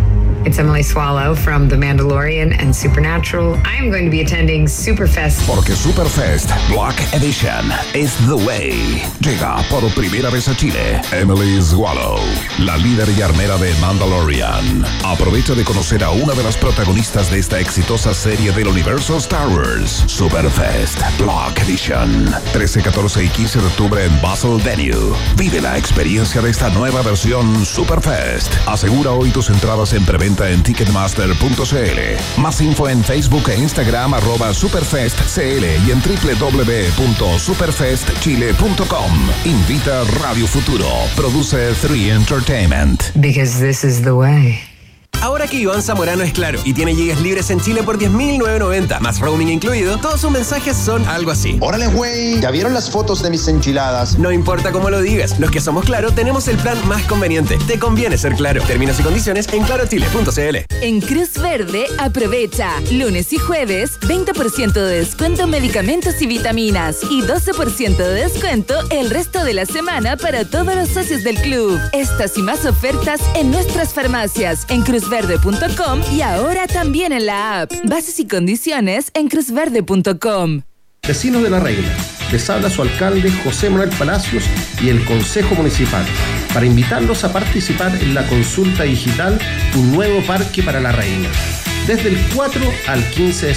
It's Emily Swallow from The Mandalorian and Supernatural. I am going to be attending Superfest.
Porque Superfest Black Edition is the way. Llega por primera vez a Chile. Emily Swallow, la líder y armera de Mandalorian. Aprovecha de conocer a una de las protagonistas de esta exitosa serie del universo Star Wars. Superfest Black Edition. 13, 14 y 15 de octubre en Basel Venue. Vive la experiencia de esta nueva versión Superfest. Asegura hoy tus entradas en preventa en ticketmaster.cl. Más info en Facebook e Instagram arroba superfestcl y en www.superfestchile.com. Invita Radio Futuro. Produce 3 Entertainment.
Because this is the way.
Ahora que Iván Zamorano es claro y tiene gigas libres en Chile por 10.990, más roaming incluido, todos sus mensajes son algo así.
Órale, güey. ¿Ya vieron las fotos de mis enchiladas?
No importa cómo lo digas, los que somos claro tenemos el plan más conveniente. Te conviene ser claro. Términos y condiciones en clarochile.cl.
En Cruz Verde, aprovecha. Lunes y jueves, 20% de descuento en medicamentos y vitaminas. Y 12% de descuento el resto de la semana para todos los socios del club. Estas y más ofertas en nuestras farmacias, en cruzverde.com y ahora también en la app. Bases y condiciones en cruzverde.com.
Vecinos de la Reina, les habla su alcalde José Manuel Palacios y el Consejo Municipal para invitarlos a participar en la consulta digital Un nuevo parque para la Reina. Desde el 4 al 15 de